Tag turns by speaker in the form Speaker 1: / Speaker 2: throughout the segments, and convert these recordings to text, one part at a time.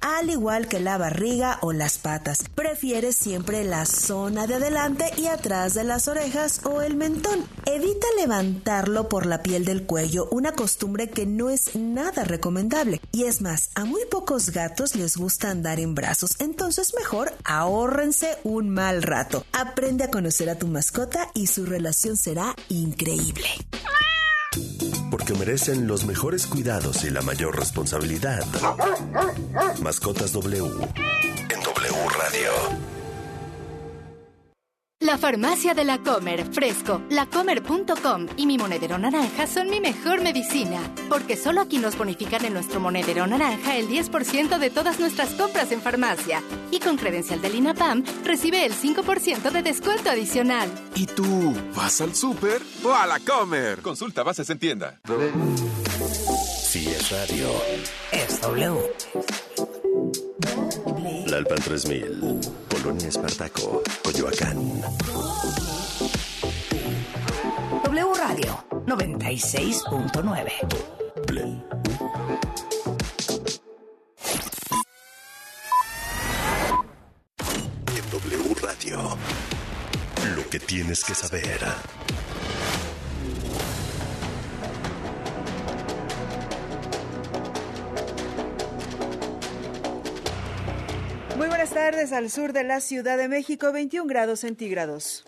Speaker 1: al igual que la barriga o las patas. Prefiere siempre la zona de adelante y atrás de las orejas o el mentón. Evita levantarlo por la piel del cuello, una costumbre que no es nada recomendable. Y es más, a muy pocos gatos les gusta andar en brazos, entonces mejor ahórrense un mal rato. Aprende a conocer a tu mascota y su relación será increíble.
Speaker 2: Porque merecen los mejores cuidados y la mayor responsabilidad. Mascotas W en W Radio.
Speaker 3: La farmacia de la Comer, Fresco, lacomer.com y mi monedero naranja son mi mejor medicina, porque solo aquí nos bonifican en nuestro monedero naranja el 10% de todas nuestras compras en farmacia. Y con credencial del INAPAM recibe el 5% de descuento adicional.
Speaker 4: ¿Y tú vas al súper o a la Comer? Consulta bases en tienda.
Speaker 2: Si es radio,
Speaker 1: es W.
Speaker 2: Lalpan 3000, Polonia Espartaco, Coyoacán.
Speaker 1: W Radio 96.9.
Speaker 2: En W Radio, lo que tienes que saber.
Speaker 5: Muy buenas tardes al sur de la Ciudad de México, 21 grados centígrados.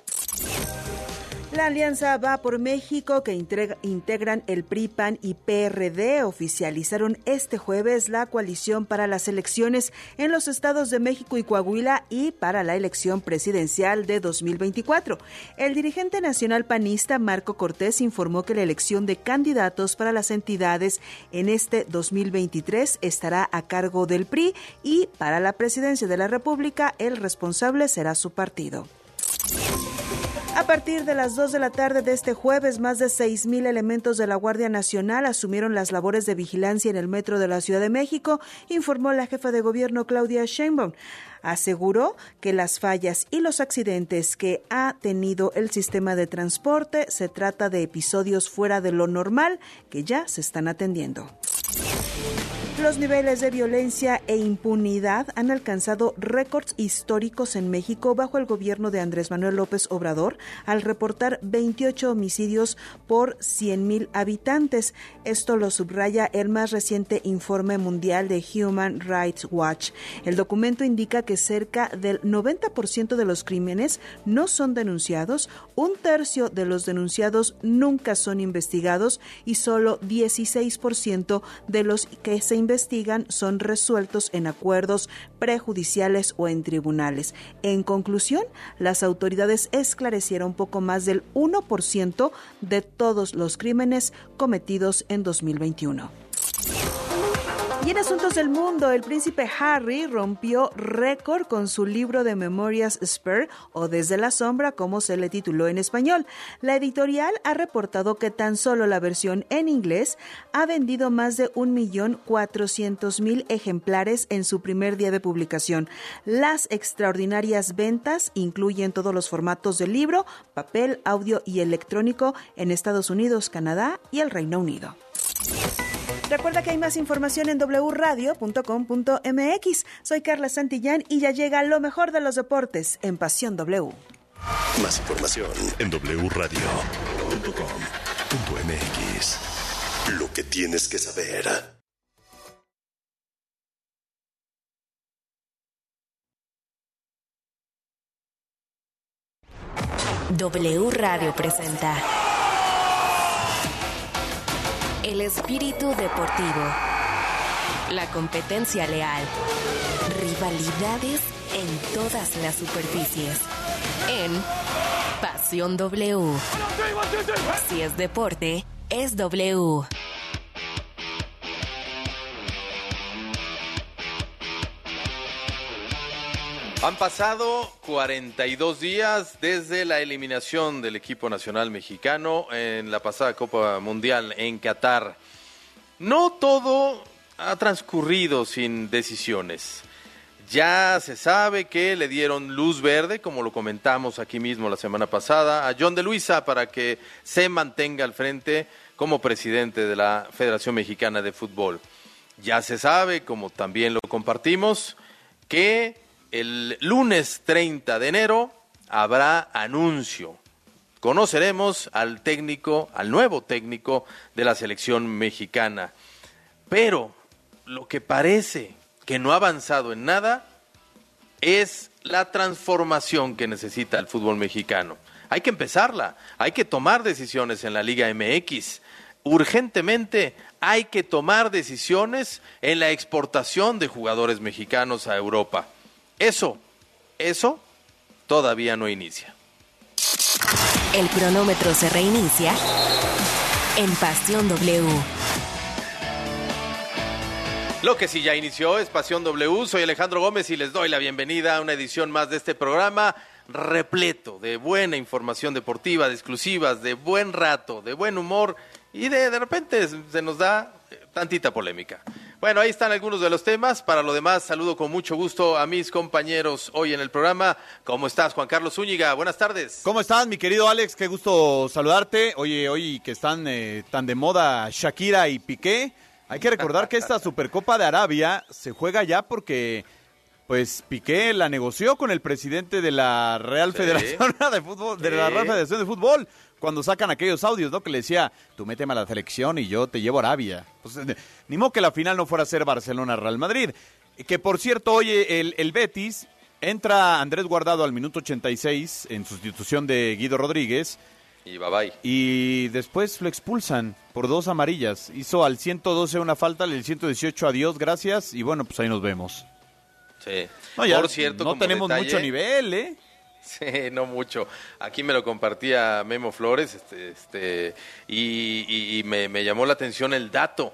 Speaker 5: La Alianza Va por México, que integran el PRI, PAN y PRD, oficializaron este jueves la coalición para las elecciones en los estados de México y Coahuila y para la elección presidencial de 2024. El dirigente nacional panista Marco Cortés informó que la elección de candidatos para las entidades en este 2023 estará a cargo del PRI y para la presidencia de la República el responsable será su partido. A partir de las 2 de la tarde de este jueves, más de 6.000 elementos de la Guardia Nacional asumieron las labores de vigilancia en el metro de la Ciudad de México, informó la jefa de gobierno Claudia Sheinbaum. Aseguró que las fallas y los accidentes que ha tenido el sistema de transporte se trata de episodios fuera de lo normal que ya se están atendiendo. Los niveles de violencia e impunidad han alcanzado récords históricos en México bajo el gobierno de Andrés Manuel López Obrador al reportar 28 homicidios por 100.000 habitantes. Esto lo subraya el más reciente informe mundial de Human Rights Watch. El documento indica que cerca del 90% de los crímenes no son denunciados, un tercio de los denunciados nunca son investigados y solo 16% de los que se investigan son resueltos en acuerdos prejudiciales o en tribunales. En conclusión, las autoridades esclarecieron poco más del 1% de todos los crímenes cometidos en 2021. Y en asuntos del mundo, el príncipe Harry rompió récord con su libro de memorias Spur o Desde la sombra, como se le tituló en español. La editorial ha reportado que tan solo la versión en inglés ha vendido más de 1.400.000 ejemplares en su primer día de publicación. Las extraordinarias ventas incluyen todos los formatos del libro, papel, audio y electrónico en Estados Unidos, Canadá y el Reino Unido. Recuerda que hay más información en wradio.com.mx. Soy Carla Santillán y ya llega lo mejor de los deportes en Pasión W.
Speaker 2: Más información en wradio.com.mx. Lo que tienes que saber.
Speaker 6: W Radio presenta El espíritu deportivo. La competencia leal. Rivalidades en todas las superficies. En Pasión W. Si es deporte, es W.
Speaker 7: Han pasado 42 días desde la eliminación del equipo nacional mexicano en la pasada Copa Mundial en Qatar. No todo ha transcurrido sin decisiones. Ya se sabe que le dieron luz verde, como lo comentamos aquí mismo la semana pasada, a John de Luisa para que se mantenga al frente como presidente de la Federación Mexicana de Fútbol. Ya se sabe, como también lo compartimos, que el lunes 30 de enero habrá anuncio. Conoceremos al técnico, al nuevo técnico de la selección mexicana. Pero lo que parece que no ha avanzado en nada es la transformación que necesita el fútbol mexicano. Hay que empezarla, hay que tomar decisiones en la Liga MX. Urgentemente hay que tomar decisiones en la exportación de jugadores mexicanos a Europa. Eso, eso todavía no inicia.
Speaker 6: El cronómetro se reinicia en Pasión W.
Speaker 7: Lo que sí ya inició es Pasión W. Soy Alejandro Gómez y les doy la bienvenida a una edición más de este programa repleto de buena información deportiva, de exclusivas, de buen rato, de buen humor y de, de repente se nos da tantita polémica. Bueno, ahí están algunos de los temas. Para lo demás, saludo con mucho gusto a mis compañeros hoy en el programa. ¿Cómo estás, Juan Carlos Zúñiga? Buenas tardes.
Speaker 8: ¿Cómo estás, mi querido Alex? Qué gusto saludarte. Oye, hoy que están eh, tan de moda Shakira y Piqué, hay que recordar que esta Supercopa de Arabia se juega ya porque pues Piqué la negoció con el presidente de la Real
Speaker 7: Sí.
Speaker 8: Federación de Fútbol, de la. Real Federación de Fútbol, cuando sacan aquellos audios, ¿no? Que le decía, tú méteme a la selección y yo te llevo a Arabia. Pues, ni modo que la final no fuera a ser Barcelona-Real Madrid. Que por cierto, oye, el, el Betis entra Andrés Guardado al minuto 86 en sustitución de Guido Rodríguez
Speaker 7: Y bye bye.
Speaker 8: y después lo expulsan por dos amarillas. Hizo al 112 una falta, al 118 adiós, gracias y bueno, pues ahí nos vemos.
Speaker 7: Sí.
Speaker 8: No, ya
Speaker 7: Por cierto,
Speaker 8: no
Speaker 7: como
Speaker 8: tenemos
Speaker 7: detalle-
Speaker 8: mucho nivel, ¿eh?
Speaker 7: Sí, no mucho. Aquí me lo compartía Memo Flores este, este, y, y- y me, llamó la atención el dato.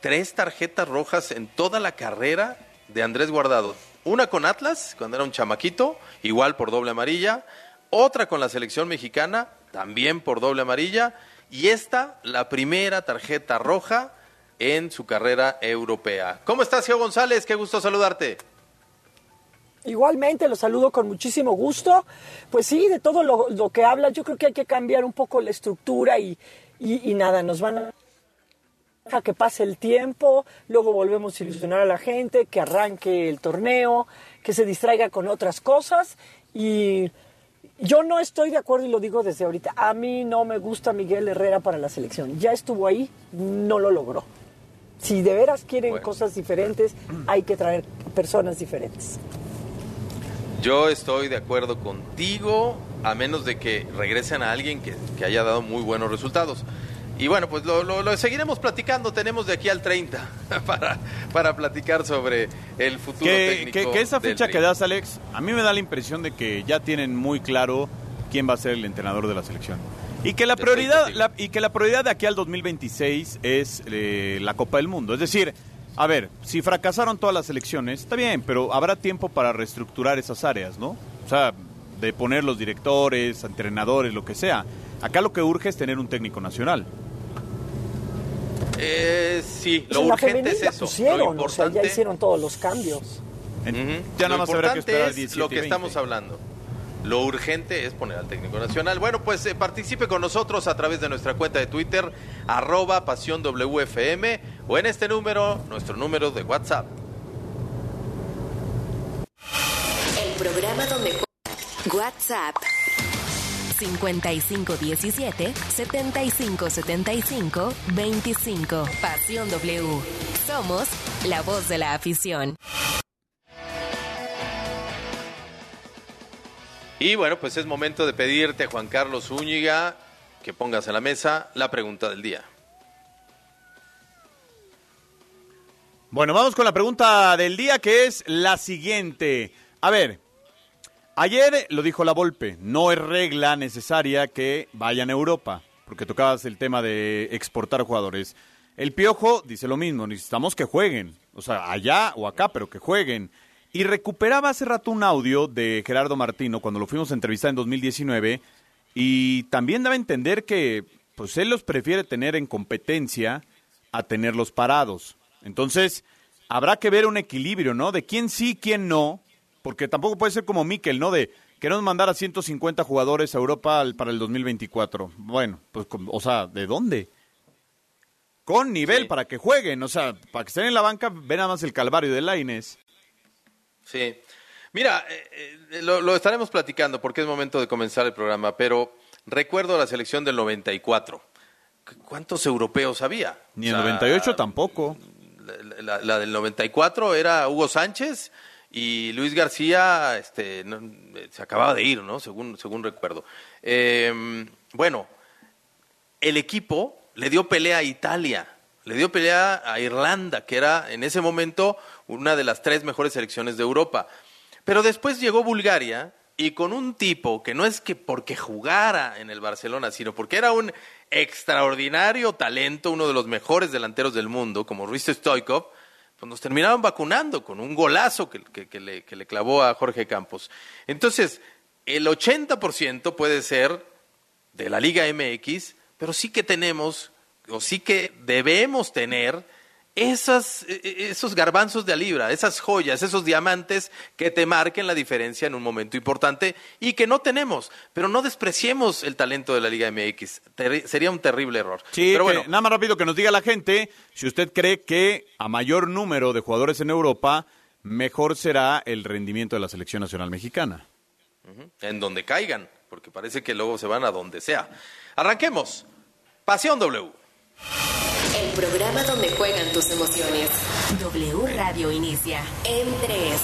Speaker 7: Tres tarjetas rojas en toda la carrera de Andrés Guardado. Una con Atlas, cuando era un chamaquito, igual por doble amarilla. Otra con la selección mexicana, también por doble amarilla. Y esta, la primera tarjeta roja en su carrera europea. ¿Cómo estás, Geo González? Qué gusto saludarte.
Speaker 9: Igualmente, los saludo con muchísimo gusto. Pues sí, de todo lo, lo que hablas, yo creo que hay que cambiar un poco la estructura y, y- y nada, nos van a a que pase el tiempo, luego volvemos a ilusionar a la gente, que arranque el torneo, que se distraiga con otras cosas y yo no estoy de acuerdo y lo digo desde ahorita. A mí no me gusta Miguel Herrera para la selección. Ya estuvo ahí, no lo logró. Si de veras quieren
Speaker 7: Bueno.
Speaker 9: cosas diferentes, hay que traer personas diferentes.
Speaker 7: Yo estoy de acuerdo contigo, a menos de que regresen a alguien que, que haya dado muy buenos resultados. Y bueno, pues lo, lo- lo seguiremos platicando. Tenemos de aquí al 30 para, para platicar sobre el futuro
Speaker 8: Que,
Speaker 7: técnico.
Speaker 8: que- que esa fecha que das, Alex, a mí me da la impresión de que ya tienen muy claro quién va a ser el entrenador de la selección. Y que la prioridad, la- y que la prioridad de aquí al 2026 es eh, la Copa del Mundo. Es decir, a ver, si fracasaron todas las elecciones, está bien, pero habrá tiempo para reestructurar esas áreas, ¿no? O sea, de poner los directores, entrenadores, lo que sea. Acá lo que urge es tener un técnico nacional.
Speaker 7: Eh, sí, lo
Speaker 9: Pues la
Speaker 7: urgente es eso.
Speaker 9: pusieron,
Speaker 7: lo
Speaker 9: o sea,
Speaker 7: importante,
Speaker 9: ya hicieron todos los cambios.
Speaker 8: Ya nada
Speaker 7: Lo
Speaker 8: más habrá que
Speaker 7: importante
Speaker 8: esperar
Speaker 7: es
Speaker 8: 17
Speaker 7: lo
Speaker 8: y
Speaker 7: que
Speaker 8: 20.
Speaker 7: estamos hablando. Lo urgente es poner al técnico nacional. Bueno, pues eh, participe con nosotros a través de nuestra cuenta de Twitter, arroba pasión o en este número, nuestro número de WhatsApp.
Speaker 6: El programa donde WhatsApp 5517 7575 25 Pasión W. Somos la voz de la afición.
Speaker 7: Y bueno, pues es momento de pedirte, Juan Carlos Zúñiga, que pongas en la mesa la pregunta del día.
Speaker 8: Bueno, vamos con la pregunta del día que es la siguiente. A ver, ayer lo dijo la Volpe, no es regla necesaria que vayan a Europa, porque tocabas el tema de exportar jugadores. El Piojo dice lo mismo, necesitamos que jueguen, o sea, allá o acá, pero que jueguen. Y recuperaba hace rato un audio de Gerardo Martino cuando lo fuimos a entrevistar en 2019 y también daba a entender que pues él los prefiere tener en competencia a tenerlos parados. Entonces, habrá que ver un equilibrio, ¿no? De quién sí, quién no, porque tampoco puede ser como Mikel, ¿no? De queremos mandar a 150 jugadores a Europa para el 2024. Bueno, pues, o sea, ¿de dónde? con nivel para que jueguen. O sea, para que estén en la banca, ven nada más el calvario de Laines.
Speaker 7: Sí. Mira, eh, eh, lo, lo estaremos platicando porque es momento de comenzar el programa, pero recuerdo la selección del 94. ¿Cuántos europeos había?
Speaker 8: Ni el
Speaker 7: O sea,
Speaker 8: 98 tampoco.
Speaker 7: la, la- la del 94 era Hugo Sánchez y Luis García este, no, eh, se acababa de ir, ¿no? Según, según recuerdo. Eh, bueno, el equipo le dio pelea a Italia, le dio pelea a Irlanda, que era en ese momento una de las tres mejores selecciones de Europa. Pero después llegó Bulgaria y con un tipo que no es que porque jugara en el Barcelona, sino porque era un extraordinario talento, uno de los mejores delanteros del mundo, como Ruiz Stoikov, pues nos terminaron vacunando con un golazo que, que- que le, que le clavó a Jorge Campos. Entonces, el 80% puede ser de la Liga MX, pero sí que tenemos, o sí que debemos tener esas, eh, eh, esos garbanzos de a libra, esas joyas, esos diamantes que te marquen la diferencia en un momento importante y que no tenemos. Pero no despreciemos el talento de la Liga MX. Sería un terrible error.
Speaker 8: Sí,
Speaker 7: pero bueno,
Speaker 8: nada más rápido que nos diga la gente si usted cree que a mayor número de jugadores en Europa, mejor será el rendimiento de la selección nacional mexicana.
Speaker 7: en donde caigan, porque parece que luego se van a donde sea. Arranquemos. Pasión W.
Speaker 6: El programa donde juegan tus emociones. W Radio inicia en 3.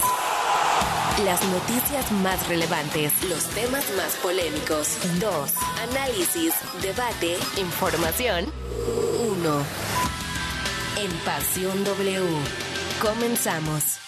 Speaker 6: Las noticias más relevantes, los temas más polémicos. 2. Análisis, debate, información. 1. En Pasión W. Comenzamos.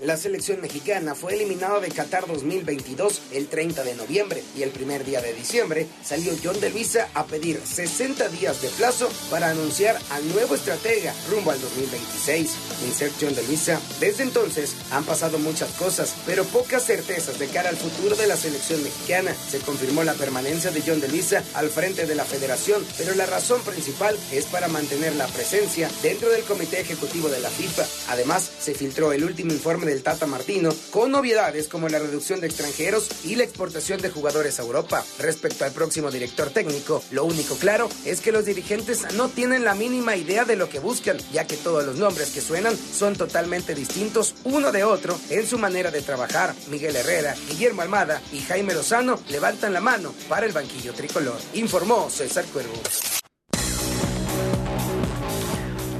Speaker 10: La selección mexicana fue eliminada de Qatar 2022 el 30 de noviembre y el primer día de diciembre salió John de Luisa a pedir 60 días de plazo para anunciar al nuevo estratega rumbo al 2026. Insert John de Luisa. Desde entonces han pasado muchas cosas, pero pocas certezas de cara al futuro de la selección mexicana. Se confirmó la permanencia de John de Luisa al frente de la federación, pero la razón principal es para mantener la presencia dentro del comité ejecutivo de la FIFA. Además, se filtró el último informe del Tata Martino con novedades como la reducción de extranjeros y la exportación de jugadores a Europa. Respecto al próximo director técnico, lo único claro es que los dirigentes no tienen la mínima idea de lo que buscan, ya que todos los nombres que suenan son totalmente distintos uno de otro en su manera de trabajar. Miguel Herrera, Guillermo Almada y Jaime Lozano levantan la mano para el banquillo tricolor, informó César Cuervo.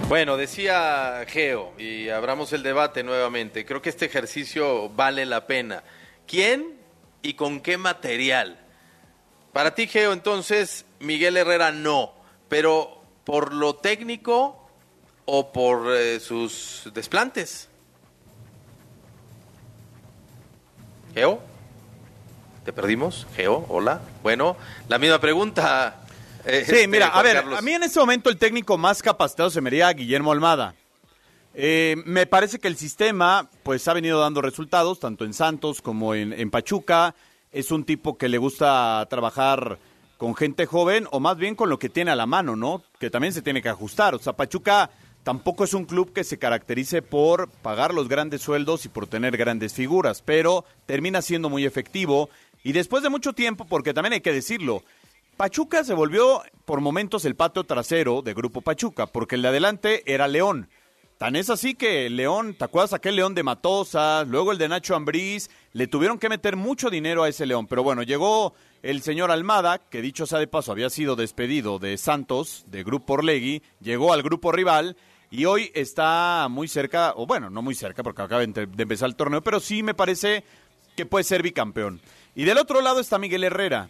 Speaker 7: Bueno, decía Geo, y abramos el debate nuevamente, creo que este ejercicio vale la pena. ¿Quién y con qué material? Para ti, Geo, entonces, Miguel Herrera no, pero por lo técnico o por eh, sus desplantes. Geo, ¿te perdimos? Geo, hola. Bueno, la misma pregunta. Eh,
Speaker 8: Sí,
Speaker 7: este,
Speaker 8: mira, a ver,
Speaker 7: Carlos.
Speaker 8: a mí en este momento el técnico más capacitado se me haría Guillermo Almada. Eh, me parece que el sistema pues ha venido dando resultados, tanto en Santos como en, en Pachuca. Es un tipo que le gusta trabajar con gente joven o más bien con lo que tiene a la mano, ¿no? Que también se tiene que ajustar. O sea, Pachuca tampoco es un club que se caracterice por pagar los grandes sueldos y por tener grandes figuras, pero termina siendo muy efectivo. Y después de mucho tiempo, porque también hay que decirlo, Pachuca se volvió por momentos el patio trasero de Grupo Pachuca, porque el de adelante era León. Tan es así que León, ¿te acuerdas aquel León de Matosas? Luego el de Nacho Ambriz, le tuvieron que meter mucho dinero a ese León. Pero bueno, llegó el señor Almada, que dicho sea de paso había sido despedido de Santos, de Grupo Orlegui, llegó al grupo rival y hoy está muy cerca, o bueno, no muy cerca porque acaba de empezar el torneo, pero sí me parece que puede ser bicampeón. Y del otro lado está Miguel Herrera,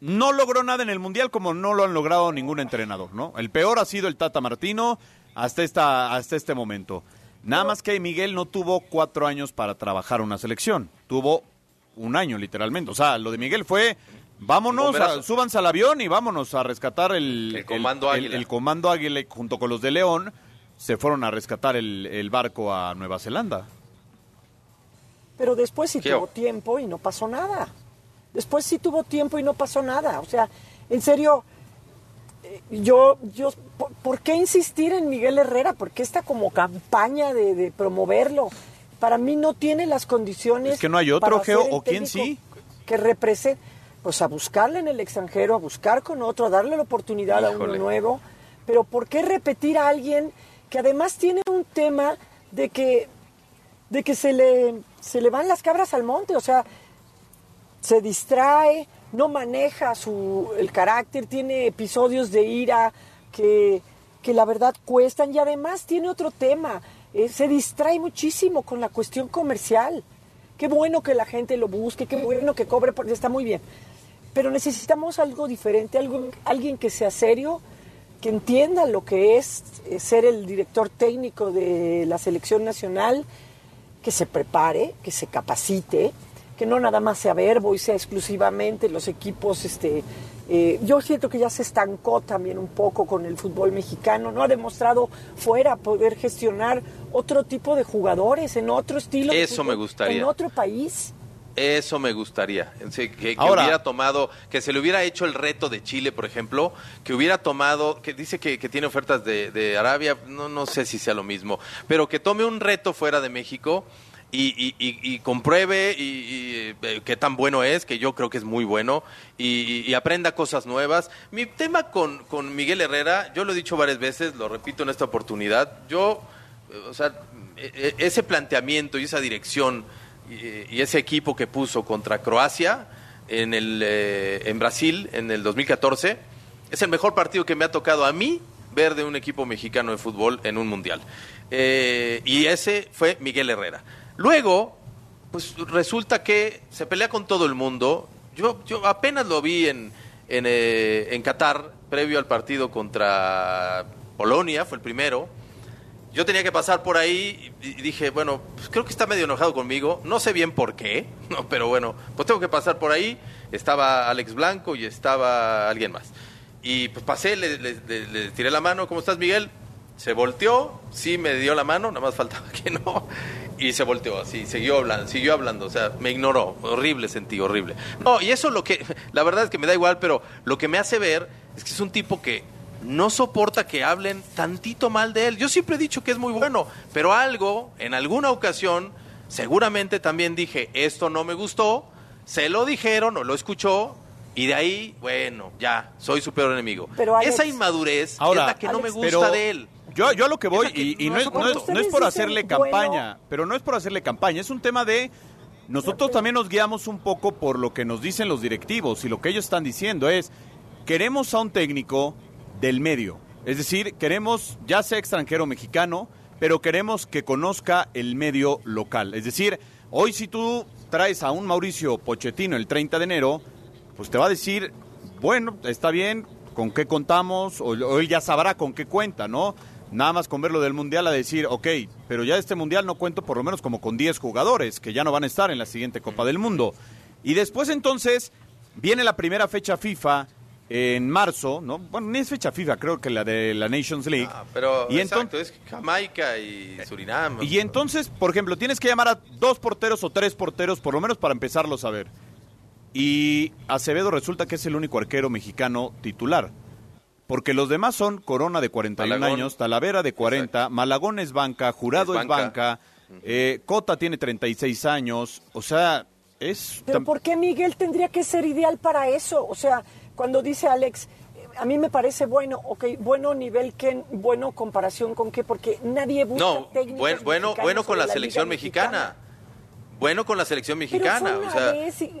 Speaker 8: no logró nada en el Mundial como no lo han logrado ningún entrenador, ¿no? El peor ha sido el Tata Martino hasta, esta, hasta este momento. Nada más que Miguel no tuvo cuatro años para trabajar una selección, tuvo un año literalmente. O sea, lo de Miguel fue, vámonos, a- súbanse al avión y vámonos a rescatar el,
Speaker 7: El Comando Águila.
Speaker 8: el Comando Águila junto con los de León. Se fueron a rescatar el, el barco a Nueva Zelanda.
Speaker 9: Pero después sí tuvo tiempo y no pasó nada. Después sí tuvo tiempo y no pasó nada. O sea, en serio, eh, yo, yo, ¿por, por qué insistir en Miguel Herrera? ¿Por qué esta como campaña de, de promoverlo? Para mí no tiene las condiciones.
Speaker 8: Es que no hay otro, Geo, ¿o quién sí?
Speaker 9: Que represente.
Speaker 11: pues a buscarle en el extranjero, a buscar con otro, a darle la oportunidad a uno nuevo. Pero ¿por qué repetir a alguien que además tiene un tema de que, de que se, le, se le van las cabras al monte? O sea, se distrae, no maneja su, el carácter, tiene episodios de ira que, que la verdad cuestan y además tiene otro tema, eh, se distrae muchísimo con la cuestión comercial. Qué bueno que la gente lo busque, qué bueno que cobre, porque está muy bien. Pero necesitamos algo diferente, algo, alguien que sea serio, que entienda lo que es eh, ser el director técnico de la selección nacional, que se prepare, que se capacite, que no nada más sea verbo y sea exclusivamente los equipos. Este, eh, yo siento que ya se estancó también un poco con el fútbol mexicano, no ha demostrado fuera poder gestionar otro tipo de jugadores en otro estilo.
Speaker 7: Eso me gustaría.
Speaker 11: En otro país.
Speaker 7: Eso me gustaría. Que, que
Speaker 8: Ahora-
Speaker 7: hubiera tomado, que se le hubiera hecho el reto de Chile, por ejemplo, que hubiera tomado, que dice que, que tiene ofertas de, de Arabia, no, no sé si sea lo mismo, pero que tome un reto fuera de México y, y- compruebe y, eh, qué tan bueno es, que yo creo que es muy bueno, y, aprenda cosas nuevas. Mi tema con, con Miguel Herrera, yo lo he dicho varias veces, lo repito en esta oportunidad, yo, eh, o sea, e- e- ese planteamiento y esa dirección y, y ese equipo que puso contra Croacia en, el, eh, en Brasil en el 2014 es el mejor partido que me ha tocado a mí ver de un equipo mexicano de fútbol en un mundial. Eh, y ese fue Miguel Herrera. Luego, pues resulta que se pelea con todo el mundo. Yo, yo apenas lo vi en, en, eh, en Qatar, previo al partido contra Polonia, fue el primero. Yo tenía que pasar por ahí y dije, bueno, pues creo que está medio enojado conmigo. No sé bien por qué, no, pero bueno, pues tengo que pasar por ahí. Estaba Alex Blanco y estaba alguien más. Y pues pasé, le, le- le- le tiré la mano. ¿Cómo estás, Miguel? Se volteó, sí me dio la mano, nada más faltaba que no. Y se volteó así, siguió hablando, siguió hablando, o sea, me ignoró. Horrible sentí, horrible. No, y eso lo que, la verdad es que me da igual, pero lo que me hace ver es que es un tipo que no soporta que hablen tantito mal de él. Yo siempre he dicho que es muy bueno, pero algo, en alguna ocasión, seguramente también dije, esto no me gustó, se lo dijeron o lo escuchó, y de ahí, bueno, ya, soy su peor enemigo.
Speaker 11: Pero, Alex-
Speaker 7: Esa inmadurez
Speaker 8: Ahora,
Speaker 7: es la que no me gusta
Speaker 8: pero
Speaker 7: de él.
Speaker 8: Yo, yo a lo que voy, y, y
Speaker 7: no
Speaker 8: es, no, es, no es
Speaker 11: Ustedes
Speaker 8: por hacerle campaña, pero no es por hacerle campaña, es un tema de... Nosotros también nos guiamos un poco por lo que nos dicen los directivos y lo que ellos están diciendo es, queremos a un técnico del medio, es decir, queremos ya sea extranjero o mexicano, pero queremos que conozca el medio local. Es decir, hoy si tú traes a un Mauricio Pochettino el 30 de enero, pues te va a decir, bueno, está bien, con qué contamos, o, o él ya sabrá con qué cuenta, ¿no? Nada más con verlo del Mundial a decir, ok, pero ya este Mundial no cuento por lo menos como con 10 jugadores que ya no van a estar en la siguiente Copa del Mundo. Y después entonces viene la primera fecha FIFA en marzo, ¿no? Bueno, ni es fecha FIFA, creo que la de la Nations League.
Speaker 7: Ah, pero
Speaker 8: y
Speaker 7: exacto,
Speaker 8: entonces
Speaker 7: es Jamaica y Surinam.
Speaker 8: y entonces, por ejemplo, tienes que llamar a dos porteros o tres porteros, por lo menos para empezarlos a ver. Y Acevedo resulta que es el único arquero mexicano titular. Porque los demás son Corona de 41
Speaker 7: Malagón.
Speaker 8: años, Talavera de 40, Malagón es banca, Jurado
Speaker 7: Es
Speaker 8: es
Speaker 7: banca.
Speaker 8: banca, eh, Cota tiene 36 años. O sea, es...
Speaker 11: Pero ¿por qué Miguel tendría que ser ideal para eso? O sea, cuando dice Alex, eh, a mí me parece bueno, ok, bueno nivel, ¿qué? Bueno comparación con qué, porque nadie busca
Speaker 7: No, bueno,
Speaker 11: mexicanos
Speaker 7: bueno con la selección mexicana. Bueno con la selección
Speaker 11: Pero
Speaker 7: mexicana.
Speaker 11: fue una
Speaker 7: o sea,
Speaker 11: vez y-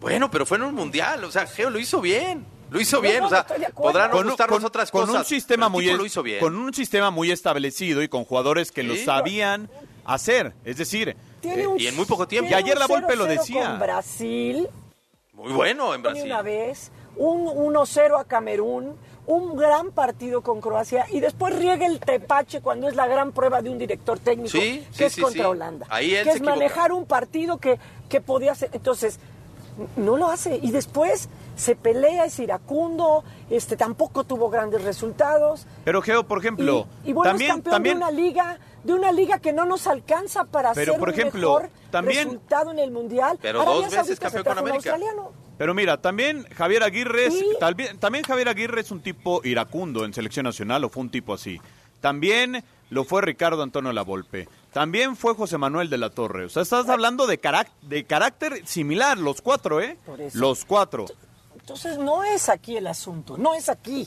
Speaker 7: bueno, pero fue en un mundial. O sea, Geo lo hizo bien. Lo hizo bien.
Speaker 11: no,
Speaker 7: o sea, podrán no
Speaker 8: con,
Speaker 7: gustarnos
Speaker 8: con-
Speaker 7: otras
Speaker 8: con
Speaker 7: cosas.
Speaker 8: un sistema muy
Speaker 7: lo hizo bien.
Speaker 8: con un sistema muy establecido y con jugadores que lo sabían hacer, es decir, eh,
Speaker 11: un-
Speaker 7: y en muy poco tiempo.
Speaker 8: Y ayer la Volpe lo
Speaker 11: 0-0
Speaker 8: decía.
Speaker 11: Con Brasil,
Speaker 7: Muy bueno en
Speaker 11: Brasil.
Speaker 7: Brasil.
Speaker 11: una vez, un 1-0 a Camerún, un gran partido con Croacia y después riega el tepache cuando es la gran prueba de un director técnico
Speaker 7: Sí,
Speaker 11: que
Speaker 7: sí,
Speaker 11: es
Speaker 7: sí,
Speaker 11: contra
Speaker 7: sí.
Speaker 11: Holanda.
Speaker 7: Ahí él
Speaker 11: que
Speaker 7: se
Speaker 11: es
Speaker 7: equivoca.
Speaker 11: manejar un partido que, que podía ser. Entonces, no lo hace. Y después se pelea, es iracundo, este, tampoco tuvo grandes resultados.
Speaker 8: pero Geo, por ejemplo,
Speaker 11: y, y
Speaker 8: también,
Speaker 11: campeón
Speaker 8: también
Speaker 11: de una liga, de una liga que no nos alcanza para
Speaker 8: Pero,
Speaker 11: hacer
Speaker 8: por
Speaker 11: un
Speaker 8: ejemplo,
Speaker 11: mejor
Speaker 8: también-
Speaker 11: resultado en el mundial.
Speaker 7: Pero
Speaker 11: Arabia
Speaker 7: dos veces campeón con América.
Speaker 8: Pero mira, también Javier Aguirre, es-
Speaker 11: Sí.
Speaker 8: también, también Javier Aguirre es un tipo iracundo en selección nacional o fue un tipo así. También lo fue Ricardo Antonio Lavolpe. También fue José Manuel de la Torre. O sea, estás hablando de, carac- de carácter similar, los cuatro, ¿eh?
Speaker 11: Por eso.
Speaker 8: Los cuatro.
Speaker 11: Entonces no es aquí el asunto, no es aquí.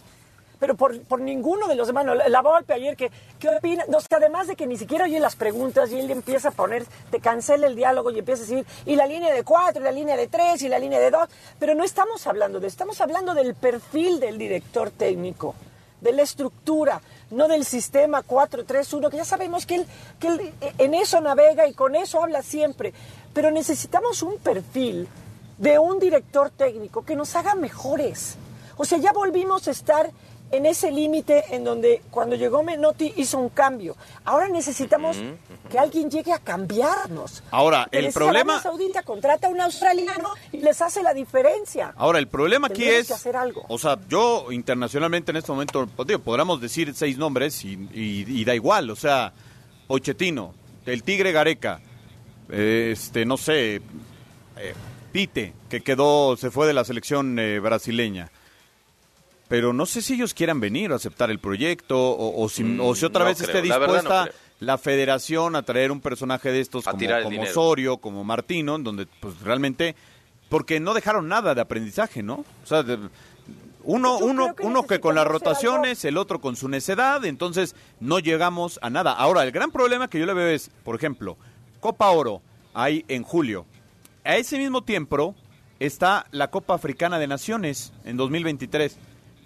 Speaker 11: Pero por, por ninguno de los demás, la, la Volpe ayer, que, ¿qué opina? No, es que además de que ni siquiera oye las preguntas y él empieza a poner, te cancela el diálogo y empieza a decir, y la línea de cuatro, y la línea de tres, y la línea de dos. Pero no estamos hablando de eso, estamos hablando del perfil del director técnico, de la estructura, no del sistema 4-3-1, que ya sabemos que él, que él eh, en eso navega y con eso habla siempre. Pero necesitamos un perfil de un director técnico que nos haga mejores. O sea, ya volvimos a estar en ese límite en donde cuando llegó Menotti hizo un cambio. Ahora necesitamos que alguien llegue a cambiarnos.
Speaker 8: Ahora, el problema-
Speaker 11: Arabia Saudita contrata a un australiano y les hace la diferencia.
Speaker 8: Ahora, el problema aquí es...
Speaker 11: que hacer algo.
Speaker 8: O sea, yo internacionalmente en este momento, pues, digo, podríamos decir seis nombres y, y- y da igual. O sea, Pochettino, el Tigre Gareca, este, no sé, eh, Pite, que quedó, se fue de la selección eh, brasileña. Pero no sé si ellos quieran venir o aceptar el proyecto o, o si,
Speaker 7: Mm,
Speaker 8: o si otra
Speaker 7: no
Speaker 8: vez
Speaker 7: creo,
Speaker 8: esté
Speaker 7: la verdad no
Speaker 8: dispuesta la federación a traer un personaje de estos
Speaker 7: A
Speaker 8: como, como. Osorio, como Martino, en donde pues realmente porque no dejaron nada de aprendizaje, ¿no? O sea, de- uno,
Speaker 11: Yo
Speaker 8: uno,
Speaker 11: que
Speaker 8: uno que con las
Speaker 11: algo.
Speaker 8: rotaciones, el otro con su necedad, entonces no llegamos a nada. Ahora, el gran problema que yo le veo es, por ejemplo, Copa Oro, hay en julio. A ese mismo tiempo está la Copa Africana de Naciones en 2023.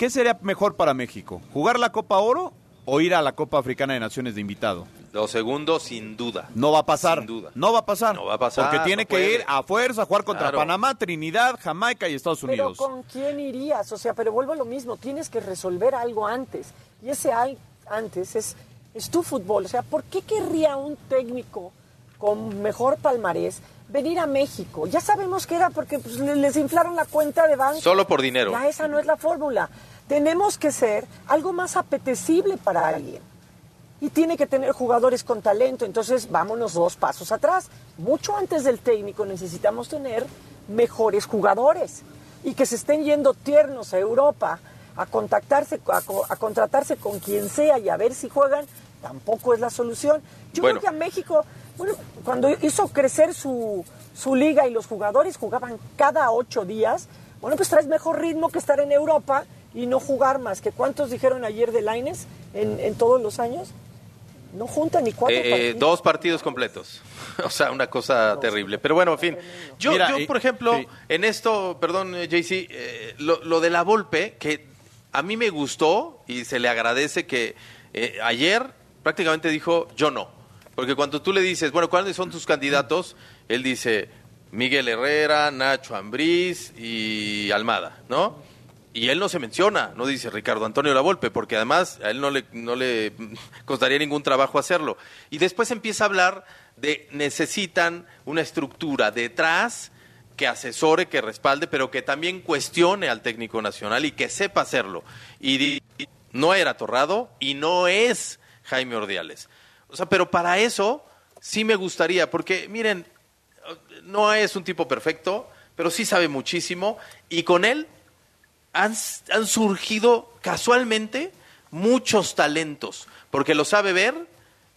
Speaker 8: ¿Qué sería mejor para México? ¿Jugar la Copa Oro o ir a la Copa Africana de Naciones de invitado?
Speaker 7: Lo segundo, sin duda.
Speaker 8: No va a pasar.
Speaker 7: Sin duda.
Speaker 8: No va a pasar.
Speaker 7: No va a pasar,
Speaker 8: Porque tiene
Speaker 7: no
Speaker 8: que
Speaker 7: puede.
Speaker 8: ir a fuerza a jugar contra
Speaker 7: Claro.
Speaker 8: Panamá, Trinidad, Jamaica y Estados
Speaker 11: Pero
Speaker 8: Unidos.
Speaker 11: ¿con quién irías? O sea, pero vuelvo a lo mismo, tienes que resolver algo antes. Y ese hay antes es, es tu fútbol. O sea, ¿por qué querría un técnico con mejor palmarés venir a México? Ya sabemos que era porque pues, le- les inflaron la cuenta de banco.
Speaker 7: Solo por dinero.
Speaker 11: Ya esa no es la fórmula. Tenemos que ser algo más apetecible para alguien. Y tiene que tener jugadores con talento. Entonces, vámonos dos pasos atrás. Mucho antes del técnico necesitamos tener mejores jugadores. Y que se estén yendo tiernos a Europa a contactarse, a, co- a contratarse con quien sea y a ver si juegan, tampoco es la solución. Yo
Speaker 7: Bueno.
Speaker 11: creo que a México, bueno, cuando hizo crecer su, su liga y los jugadores jugaban cada ocho días, bueno, pues traes mejor ritmo que estar en Europa y no jugar más. que ¿Cuántos dijeron ayer de Laines en, en todos los años? No juntan ni cuatro
Speaker 7: Eh, eh,
Speaker 11: partidos.
Speaker 7: dos partidos completos. o sea, una cosa terrible. Pero bueno, en fin. Yo,
Speaker 8: Mira,
Speaker 7: yo por ejemplo,
Speaker 8: sí.
Speaker 7: en esto, perdón, eh, JC, eh, lo, lo de la Volpe, que a mí me gustó y se le agradece que eh, ayer prácticamente dijo yo no. Porque cuando tú le dices, bueno, ¿cuáles son tus candidatos? Él dice Miguel Herrera, Nacho Ambriz y Almada, ¿no? Y él no se menciona, no dice Ricardo Antonio Lavolpe, porque además a él no le, no le costaría ningún trabajo hacerlo. Y después empieza a hablar de necesitan una estructura detrás que asesore, que respalde, pero que también cuestione al técnico nacional y que sepa hacerlo. Y no era Torrado y no es Jaime Ordiales. O sea, pero para eso sí me gustaría, porque miren, no es un tipo perfecto, pero sí sabe muchísimo y con él han, han surgido casualmente muchos talentos, porque lo sabe ver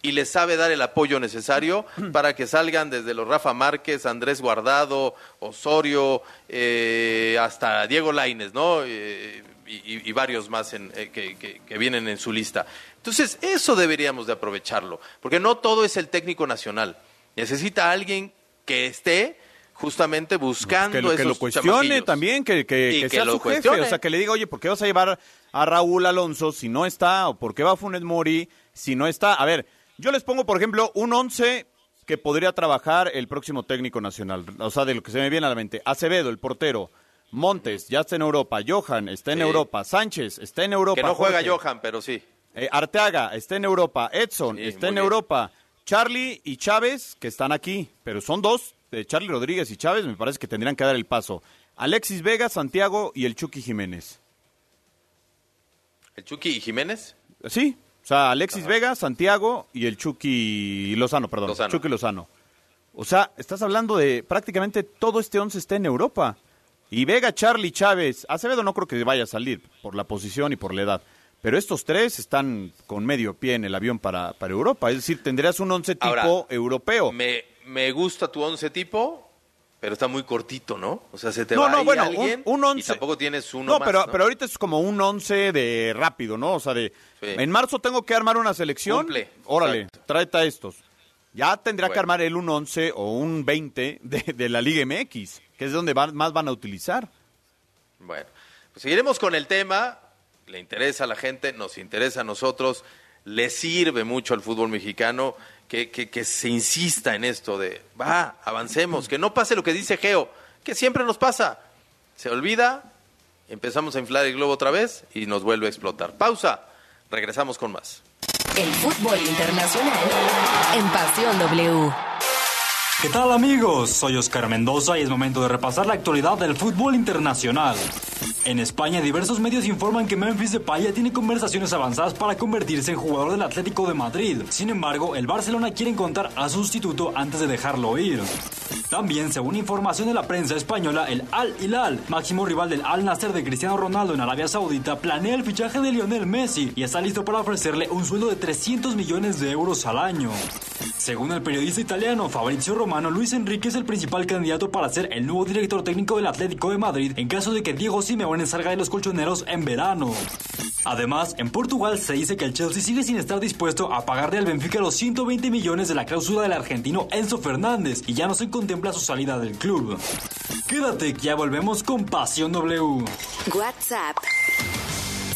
Speaker 7: y le sabe dar el apoyo necesario para que salgan desde los Rafa Márquez, Andrés Guardado, Osorio, eh, hasta Diego Laines, ¿no? Eh, y, y- y varios más en- eh, que, que- que vienen en su lista. Entonces, eso deberíamos de aprovecharlo, porque no todo es el técnico nacional. Necesita alguien que esté justamente buscando
Speaker 8: que, lo- que lo cuestione también, que, que- sea
Speaker 7: lo
Speaker 8: su jefe,
Speaker 7: cuestione.
Speaker 8: o sea, que le diga, oye, ¿por qué vas a llevar a Raúl Alonso si no está? ¿O por qué va Funes Mori si no está? A ver, yo les pongo, por ejemplo, un 11 que podría trabajar el próximo técnico nacional, o sea, de lo que se me viene a la mente. Acevedo, el portero. Montes, ya está en Europa. Johan, está en
Speaker 7: Sí.
Speaker 8: Europa. Sánchez, está en Europa.
Speaker 7: Que no juega
Speaker 8: Jorge.
Speaker 7: Johan, pero sí.
Speaker 8: Eh, Arteaga está en Europa, Edson
Speaker 7: Sí,
Speaker 8: está en
Speaker 7: bien.
Speaker 8: Europa, Charlie y Chávez que están aquí, pero son dos, eh, Charlie Rodríguez y Chávez me parece que tendrían que dar el paso. Alexis Vega, Santiago y el Chucky Jiménez.
Speaker 7: ¿El Chucky Jiménez?
Speaker 8: Sí, o sea, Alexis Vega, Santiago y el Chucky Lozano, perdón,
Speaker 7: Lozano.
Speaker 8: Chucky Lozano. O sea, estás hablando de prácticamente todo este once está en Europa. Y Vega, Charlie, Chávez, Acevedo no creo que vaya a salir por la posición y por la edad. Pero estos tres están con medio pie en el avión para, para Europa. Es decir, tendrías un once tipo
Speaker 7: Ahora,
Speaker 8: europeo.
Speaker 7: Me, me gusta tu once tipo, pero está muy cortito, ¿no? O sea, se te
Speaker 8: No,
Speaker 7: va
Speaker 8: no,
Speaker 7: ahí
Speaker 8: bueno,
Speaker 7: alguien
Speaker 8: un- un once-
Speaker 7: y tampoco tienes uno
Speaker 8: no,
Speaker 7: más,
Speaker 8: pero,
Speaker 7: ¿no?
Speaker 8: pero ahorita es como un once de rápido, ¿no? O sea, de
Speaker 7: Sí.
Speaker 8: en marzo tengo que armar una selección.
Speaker 7: Cumple,
Speaker 8: Órale,
Speaker 7: exacto.
Speaker 8: tráete a estos. Ya tendrá que
Speaker 7: Bueno.
Speaker 8: armar él un 11 o un 20 de, de la Liga MX, que es donde van- más van a utilizar.
Speaker 7: Bueno, pues seguiremos con el tema. Le interesa a la gente, nos interesa a nosotros, le sirve mucho al fútbol mexicano que, que- que se insista en esto de, va, avancemos, que no pase lo que dice Geo, que siempre nos pasa. Se olvida, empezamos a inflar el globo otra vez y nos vuelve a explotar. Pausa, regresamos con más.
Speaker 6: El fútbol internacional en Pasión W.
Speaker 12: ¿Qué tal amigos? Soy Oscar Mendoza y es momento de repasar la actualidad del fútbol internacional. En España, diversos medios informan que Memphis Depay ya tiene conversaciones avanzadas para convertirse en jugador del Atlético de Madrid. Sin embargo, el Barcelona quiere encontrar a su sustituto antes de dejarlo ir. También, según información de la prensa española, el Al Hilal, máximo rival del Al Nasser de Cristiano Ronaldo en Arabia Saudita, planea el fichaje de Lionel Messi y está listo para ofrecerle un sueldo de 300 millones de euros al año. Según el periodista italiano Fabrizio Luis Enrique es el principal candidato para ser el nuevo director técnico del Atlético de Madrid en caso de que Diego Simeone salga de los colchoneros en verano. Además, en Portugal se dice que el Chelsea sigue sin estar dispuesto a pagarle al Benfica los 120 millones de la cláusula del argentino Enzo Fernández y ya no se contempla su salida del club. Quédate que ya volvemos con Pasión W.
Speaker 6: WhatsApp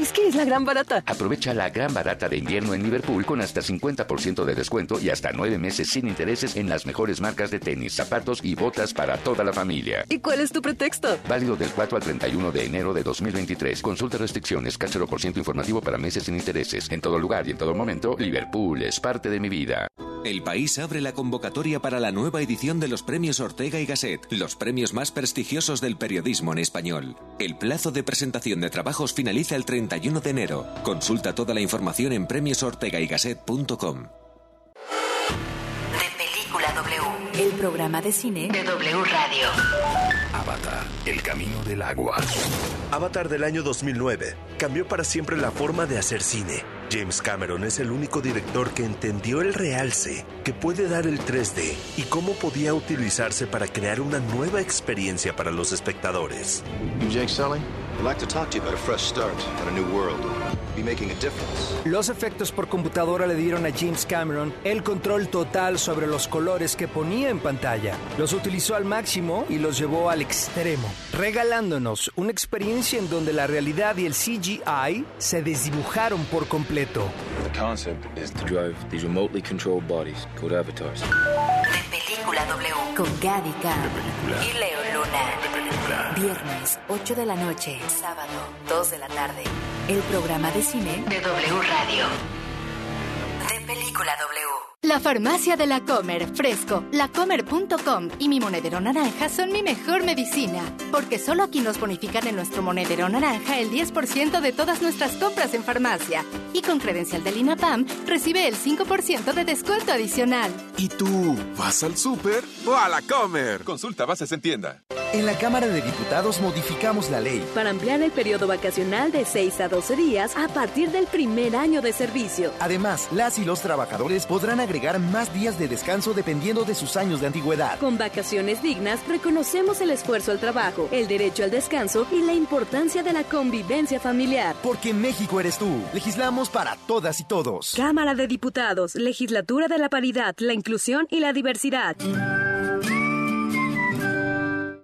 Speaker 13: Es que es la gran barata.
Speaker 14: Aprovecha la gran barata de invierno en Liverpool con hasta 50% de descuento y hasta nueve meses sin intereses en las mejores marcas de tenis, zapatos y botas para toda la familia.
Speaker 13: ¿Y cuál es tu pretexto?
Speaker 14: Válido del 4 al 31 de enero de 2023. Consulta restricciones, por ciento informativo para meses sin intereses. En todo lugar y en todo momento, Liverpool es parte de mi vida.
Speaker 15: El país abre la convocatoria para la nueva edición de los premios Ortega y Gasset, los premios más prestigiosos del periodismo en español. El plazo de presentación de trabajos finaliza el 31 de enero. Consulta toda la información en premiosortegaygasset.com.
Speaker 6: Película W. El programa de cine de W Radio.
Speaker 2: Avatar, el camino del agua. Avatar del año 2009 cambió para siempre la forma de hacer cine. James Cameron es el único director que entendió el realce que puede dar el 3D y cómo podía utilizarse para crear una nueva experiencia para los espectadores.
Speaker 16: Jake Sully, I'd like to talk to you about a fresh start and a new world. Be making a difference.
Speaker 17: Los efectos por computadora le dieron a James Cameron el control total sobre los colores que ponía en pantalla. Los utilizó al máximo y los llevó al extremo, regalándonos una experiencia en donde la realidad y el CGI se desdibujaron por completo.
Speaker 18: The concept is to drive these remotely controlled bodies called avatars.
Speaker 6: Película W. Con Gaby Cam y Leo Luna. Viernes, 8 de la noche. Sábado, 2 de la tarde. El programa de cine de W Radio. De Película W.
Speaker 19: La farmacia de la Comer, Fresco, lacomer.com y mi monedero naranja son mi mejor medicina, porque solo aquí nos bonifican en nuestro monedero naranja el 10% de todas nuestras compras en farmacia. Y con credencial del INAPAM recibe el 5% de descuento adicional.
Speaker 4: ¿Y tú vas al súper o a la comer? Consulta bases en tienda.
Speaker 20: En la Cámara de Diputados modificamos la ley.
Speaker 21: Para ampliar el periodo vacacional de 6 a 12 días a partir del primer año de servicio.
Speaker 20: Además, las y los trabajadores podrán agregar más días de descanso dependiendo de sus años de antigüedad.
Speaker 21: Con vacaciones dignas, reconocemos el esfuerzo al trabajo, el derecho al descanso y la importancia de la convivencia familiar.
Speaker 20: Porque México eres tú. Legislamos para todas y todos.
Speaker 21: Cámara de Diputados, Legislatura de la Paridad, la Inclusión y la Diversidad.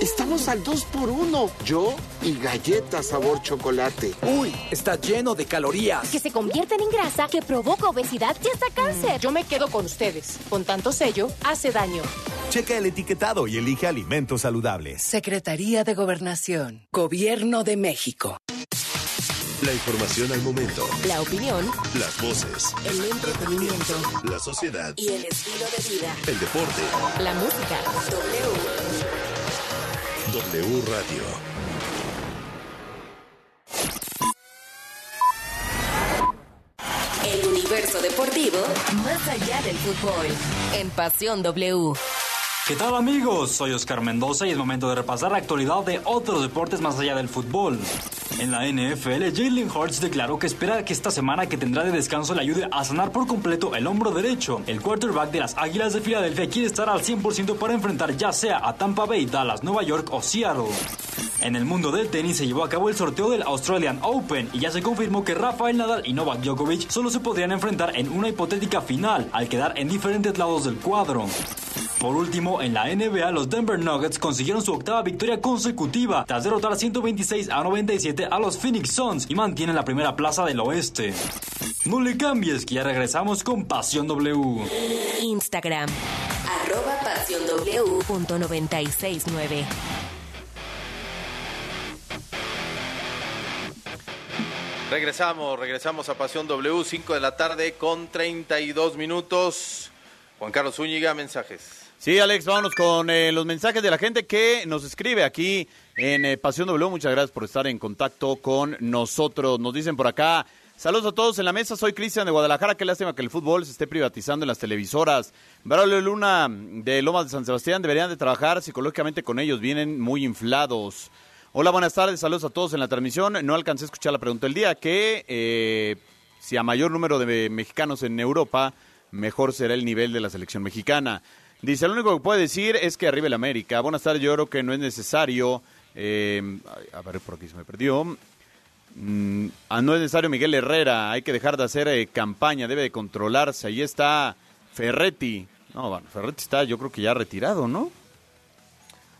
Speaker 22: Estamos al 2 por 1 Yo y galletas sabor chocolate.
Speaker 23: Uy, está lleno de calorías.
Speaker 24: Que se convierten en grasa, que provoca obesidad y hasta cáncer.
Speaker 25: Yo me quedo con ustedes. Con tanto sello, hace daño.
Speaker 26: Checa el etiquetado y elige alimentos saludables.
Speaker 27: Secretaría de Gobernación. Gobierno de México.
Speaker 2: La información al momento.
Speaker 6: La opinión.
Speaker 2: Las voces.
Speaker 6: El entretenimiento.
Speaker 2: La sociedad.
Speaker 6: Y el estilo de vida.
Speaker 2: El deporte.
Speaker 6: La música. W.
Speaker 2: W Radio.
Speaker 6: El universo deportivo más allá del fútbol. En Pasión W.
Speaker 12: ¿Qué tal amigos? Soy Oscar Mendoza y es momento de repasar la actualidad de otros deportes más allá del fútbol. En la NFL, Jalen Hurts declaró que espera que esta semana que tendrá de descanso le ayude a sanar por completo el hombro derecho. El quarterback de las Águilas de Filadelfia quiere estar al 100% para enfrentar ya sea a Tampa Bay, Dallas, Nueva York o Seattle. En el mundo del tenis se llevó a cabo el sorteo del Australian Open y ya se confirmó que Rafael Nadal y Novak Djokovic solo se podrían enfrentar en una hipotética final al quedar en diferentes lados del cuadro. Por último, en la NBA, los Denver Nuggets consiguieron su octava victoria consecutiva tras derrotar 126 a 97 a los Phoenix Suns y mantienen la primera plaza del oeste. No le cambies, que ya regresamos con Pasión W.
Speaker 6: Instagram, arroba pasión W.969.
Speaker 7: Regresamos, regresamos a Pasión W, 5 de la tarde con 32 minutos. Juan Carlos Zúñiga, mensajes.
Speaker 8: Sí, Alex, vámonos con eh, los mensajes de la gente que nos escribe aquí en eh, Pasión W. Muchas gracias por estar en contacto con nosotros. Nos dicen por acá, saludos a todos en la mesa. Soy Cristian de Guadalajara. Qué lástima que el fútbol se esté privatizando en las televisoras. Braulio Luna de Lomas de San Sebastián deberían de trabajar psicológicamente con ellos. Vienen muy inflados. Hola, buenas tardes. Saludos a todos en la transmisión. No alcancé a escuchar la pregunta del día, que eh, si a mayor número de mexicanos en Europa, mejor será el nivel de la selección mexicana. Dice, lo único que puede decir es que arriba el América. Buenas tardes, yo creo que no es necesario. Eh, a ver, por aquí se me perdió. Mm, no es necesario Miguel Herrera, hay que dejar de hacer eh, campaña, debe de controlarse. Ahí está Ferretti. No, bueno, Ferretti está yo creo que ya retirado, ¿no?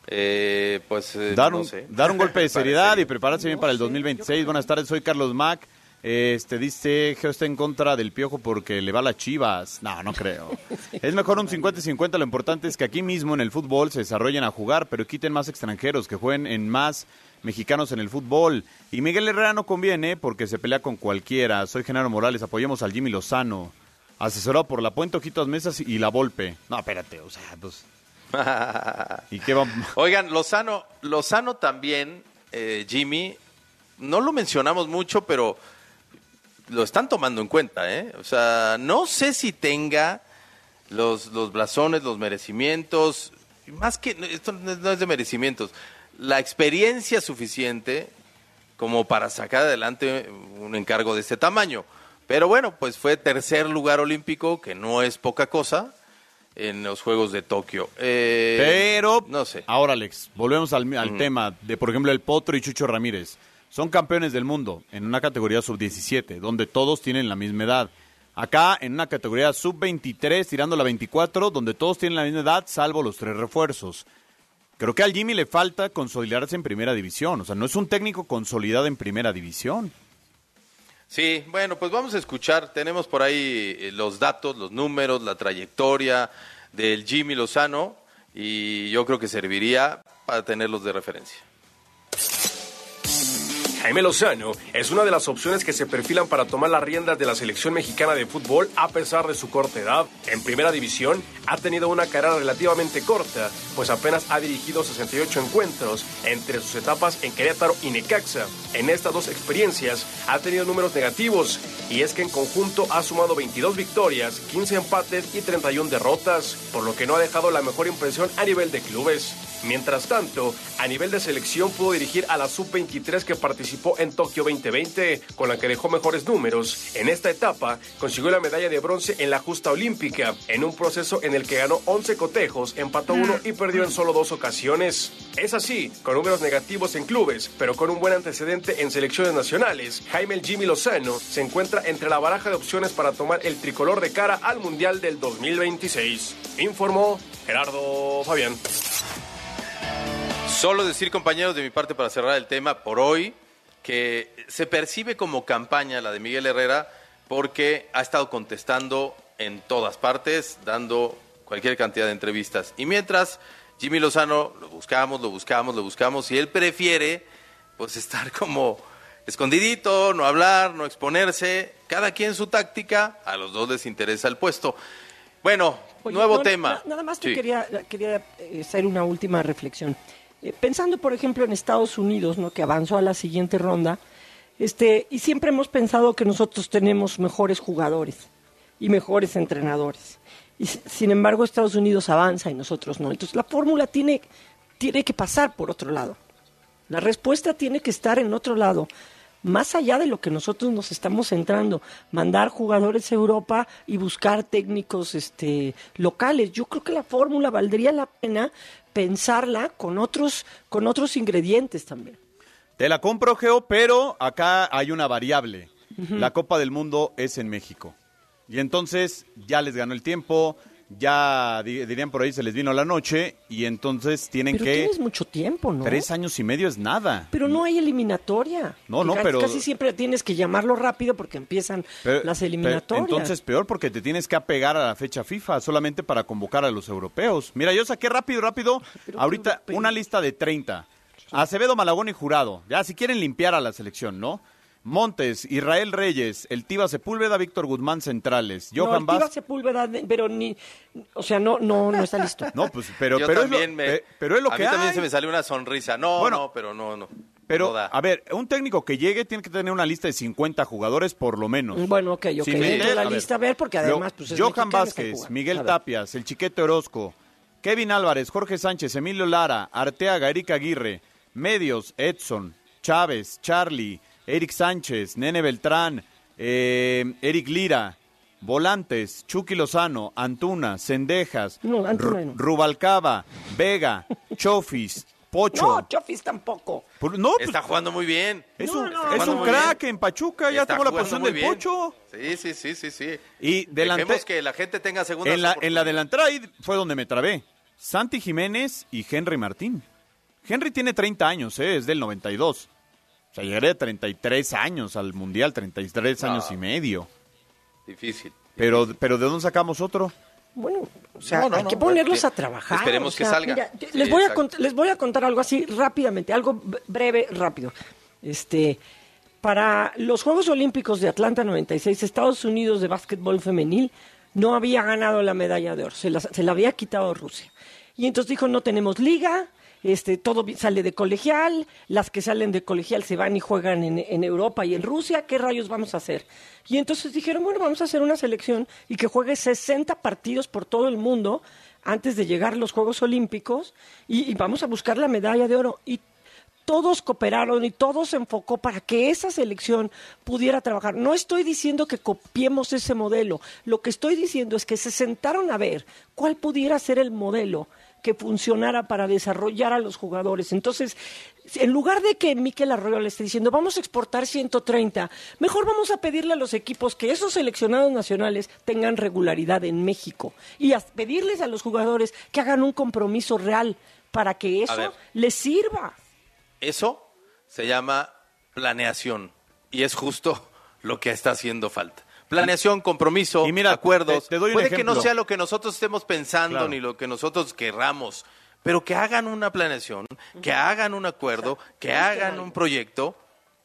Speaker 7: Eh, pues
Speaker 8: dar,
Speaker 7: no
Speaker 8: un,
Speaker 7: sé.
Speaker 8: dar un golpe de seriedad y prepararse bien para el 2026. Buenas tardes, soy Carlos Mac. Este dice Geo está en contra del piojo porque le va a las chivas. No, no creo. Es mejor un 50-50. Lo importante es que aquí mismo en el fútbol se desarrollen a jugar, pero quiten más extranjeros, que jueguen en más mexicanos en el fútbol. Y Miguel Herrera no conviene porque se pelea con cualquiera. Soy Genaro Morales, apoyemos al Jimmy Lozano. Asesorado por la Puente, Ojitos Mesas y la Volpe. No, espérate, o sea, pues. ¿Y qué va?
Speaker 7: Oigan, Lozano, Lozano también, eh, Jimmy, no lo mencionamos mucho, pero lo están tomando en cuenta, ¿eh? O sea, no sé si tenga los, los blasones, los merecimientos, más que, esto no es de merecimientos, la experiencia suficiente como para sacar adelante un encargo de este tamaño. Pero bueno, pues fue tercer lugar olímpico, que no es poca cosa, en los Juegos de Tokio. Eh,
Speaker 8: Pero,
Speaker 7: no sé.
Speaker 8: Ahora, Alex, volvemos al, al tema de, por ejemplo, el Potro y Chucho Ramírez. Son campeones del mundo en una categoría sub-17, donde todos tienen la misma edad. Acá, en una categoría sub-23, tirando la 24, donde todos tienen la misma edad, salvo los tres refuerzos. Creo que al Jimmy le falta consolidarse en primera división. O sea, no es un técnico consolidado en primera división.
Speaker 7: Sí, bueno, pues vamos a escuchar. Tenemos por ahí eh, los datos, los números, la trayectoria del Jimmy Lozano y yo creo que serviría para tenerlos de referencia.
Speaker 28: Jaime Lozano es una de las opciones que se perfilan para tomar las riendas de la selección mexicana de fútbol a pesar de su corta edad. En primera división ha tenido una carrera relativamente corta, pues apenas ha dirigido 68 encuentros entre sus etapas en Querétaro y Necaxa. En estas dos experiencias ha tenido números negativos y es que en conjunto ha sumado 22 victorias, 15 empates y 31 derrotas, por lo que no ha dejado la mejor impresión a nivel de clubes. Mientras tanto, a nivel de selección pudo dirigir a la sub-23 que participó en Tokio 2020, con la que dejó mejores números. En esta etapa consiguió la medalla de bronce en la justa olímpica, en un proceso en el que ganó 11 cotejos, empató uno y perdió en solo dos ocasiones. Es así, con números negativos en clubes, pero con un buen antecedente en selecciones nacionales, Jaime el Jimmy Lozano se encuentra entre la baraja de opciones para tomar el tricolor de cara al Mundial del 2026. Informó Gerardo Fabián.
Speaker 7: Solo decir, compañeros, de mi parte para cerrar el tema por hoy, que se percibe como campaña la de Miguel Herrera porque ha estado contestando en todas partes, dando cualquier cantidad de entrevistas. Y mientras Jimmy Lozano lo buscamos, lo buscamos, lo buscamos, y él prefiere pues estar como escondidito, no hablar, no exponerse, cada quien su táctica, a los dos les interesa el puesto. Bueno,
Speaker 11: Oye,
Speaker 7: nuevo
Speaker 11: no,
Speaker 7: tema.
Speaker 11: na- Nada más te
Speaker 7: Sí.
Speaker 11: quería, quería eh, hacer una última reflexión. Eh, pensando, por ejemplo, en Estados Unidos, ¿no? que avanzó a la siguiente ronda, este, y siempre hemos pensado que nosotros tenemos mejores jugadores y mejores entrenadores. Y sin embargo, Estados Unidos avanza y nosotros no. Entonces, la fórmula tiene, tiene que pasar por otro lado. La respuesta tiene que estar en otro lado. Más allá de lo que nosotros nos estamos centrando, mandar jugadores a Europa y buscar técnicos este, locales. Yo creo que la fórmula valdría la pena pensarla con otros, con otros ingredientes también.
Speaker 8: Te la compro, Geo, pero acá hay una variable. La Copa del Mundo es en México. Y entonces ya les ganó el tiempo, ya di- dirían por ahí se les vino la noche y entonces tienen
Speaker 11: Pero
Speaker 8: que...
Speaker 11: tienes mucho tiempo, ¿no?
Speaker 8: Tres años y medio es nada.
Speaker 11: Pero no hay eliminatoria.
Speaker 8: No, no,
Speaker 11: Casi-
Speaker 8: pero-
Speaker 11: Casi siempre tienes que llamarlo rápido porque empiezan
Speaker 8: Pero-
Speaker 11: las
Speaker 8: pero
Speaker 11: eliminatorias.
Speaker 8: entonces peor porque te tienes que apegar a la fecha FIFA solamente para convocar a los europeos. Mira, yo saqué rápido, rápido, ahorita una lista de 30. Acevedo, Malagón y Jurado. Ya, si quieren limpiar a la selección, ¿no? Montes, Israel Reyes, El Tiva Sepúlveda, Víctor Guzmán Centrales,
Speaker 11: no,
Speaker 8: Johan
Speaker 11: el Tiva
Speaker 8: Vázquez.
Speaker 11: Sepúlveda, pero ni, o sea, no, no, no está listo.
Speaker 8: No, pues, pero,
Speaker 7: Yo
Speaker 8: pero, es lo,
Speaker 7: también me-
Speaker 8: pe- pero es lo
Speaker 7: a
Speaker 8: que
Speaker 7: mí también se me salió una sonrisa. No,
Speaker 8: Bueno,
Speaker 7: no, pero no, no.
Speaker 8: Pero,
Speaker 7: no
Speaker 8: a ver, un técnico que llegue tiene que tener una lista de 50 jugadores por lo menos.
Speaker 11: Bueno, ok, ok.
Speaker 8: Sin
Speaker 11: Entro
Speaker 8: meter-
Speaker 11: a la
Speaker 8: a
Speaker 11: lista a ver, porque además, pues es
Speaker 8: Johan Vázquez. Miguel. Tapias, el Chiquete Orozco, Kevin Álvarez, Jorge Sánchez, Emilio Lara, Arteaga, Erika Aguirre, Medios, Edson, Chávez, Charlie, Eric Sánchez, Nene Beltrán, eh, Eric Lira, Volantes, Chucky Lozano, Antuna, Cendejas,
Speaker 11: No, Antuna
Speaker 8: Ru-
Speaker 11: no.
Speaker 8: Rubalcaba, Vega, Chofis, Pocho.
Speaker 11: No, Chofis tampoco.
Speaker 8: Por- no, pues,
Speaker 7: Está jugando muy bien.
Speaker 8: es un,
Speaker 11: no,
Speaker 8: es un crack
Speaker 7: bien.
Speaker 8: en Pachuca, ya
Speaker 7: Está
Speaker 8: tomó la posición del
Speaker 7: bien.
Speaker 8: Pocho.
Speaker 7: Sí, sí, sí, sí, sí.
Speaker 8: Y delante,
Speaker 7: Dejemos que la gente tenga segundas
Speaker 8: en la, en la delantera ahí fue donde me trabé. Santi Jiménez y Henry Martín. Henry tiene 30 años, ¿eh? es del 92. O sea, llegaría a 33 años al Mundial, 33
Speaker 7: No.
Speaker 8: años y medio.
Speaker 7: Difícil.
Speaker 8: Pero, pero ¿de dónde sacamos otro?
Speaker 11: Bueno, o sea,
Speaker 7: No, no,
Speaker 11: hay
Speaker 7: no,
Speaker 11: que ponerlos a trabajar.
Speaker 7: esperemos
Speaker 11: o
Speaker 7: que salga.
Speaker 11: mira,
Speaker 7: Sí,
Speaker 11: les, voy a
Speaker 7: exacto.
Speaker 11: les voy a contar algo así rápidamente, algo breve, rápido. Este, para los Juegos Olímpicos de Atlanta 96, Estados Unidos de básquetbol femenil no había ganado la medalla de oro, se la, se la había quitado Rusia. Y entonces dijo, no tenemos liga, este, todo sale de colegial, las que salen de colegial se van y juegan en, en Europa y en Rusia, ¿qué rayos vamos a hacer? Y entonces dijeron, bueno, vamos a hacer una selección y que juegue 60 partidos por todo el mundo antes de llegar a los Juegos Olímpicos y, y vamos a buscar la medalla de oro. Y todos cooperaron y todo se enfocó para que esa selección pudiera trabajar. No estoy diciendo que copiemos ese modelo, lo que estoy diciendo es que se sentaron a ver cuál pudiera ser el modelo que funcionara para desarrollar a los jugadores. Entonces, en lugar de que Miquel Arroyo le esté diciendo vamos a exportar 130, mejor vamos a pedirle a los equipos que esos seleccionados nacionales tengan regularidad en México y a pedirles a los jugadores que hagan un compromiso real para que eso les sirva.
Speaker 7: Eso se llama planeación y es justo lo que está haciendo falta. Planeación, compromiso, y mira, acuerdos.
Speaker 8: Te, doy un
Speaker 7: Puede que no sea lo que nosotros estemos pensando ni lo que nosotros querramos, pero que hagan una planeación, que hagan un acuerdo, que hagan un proyecto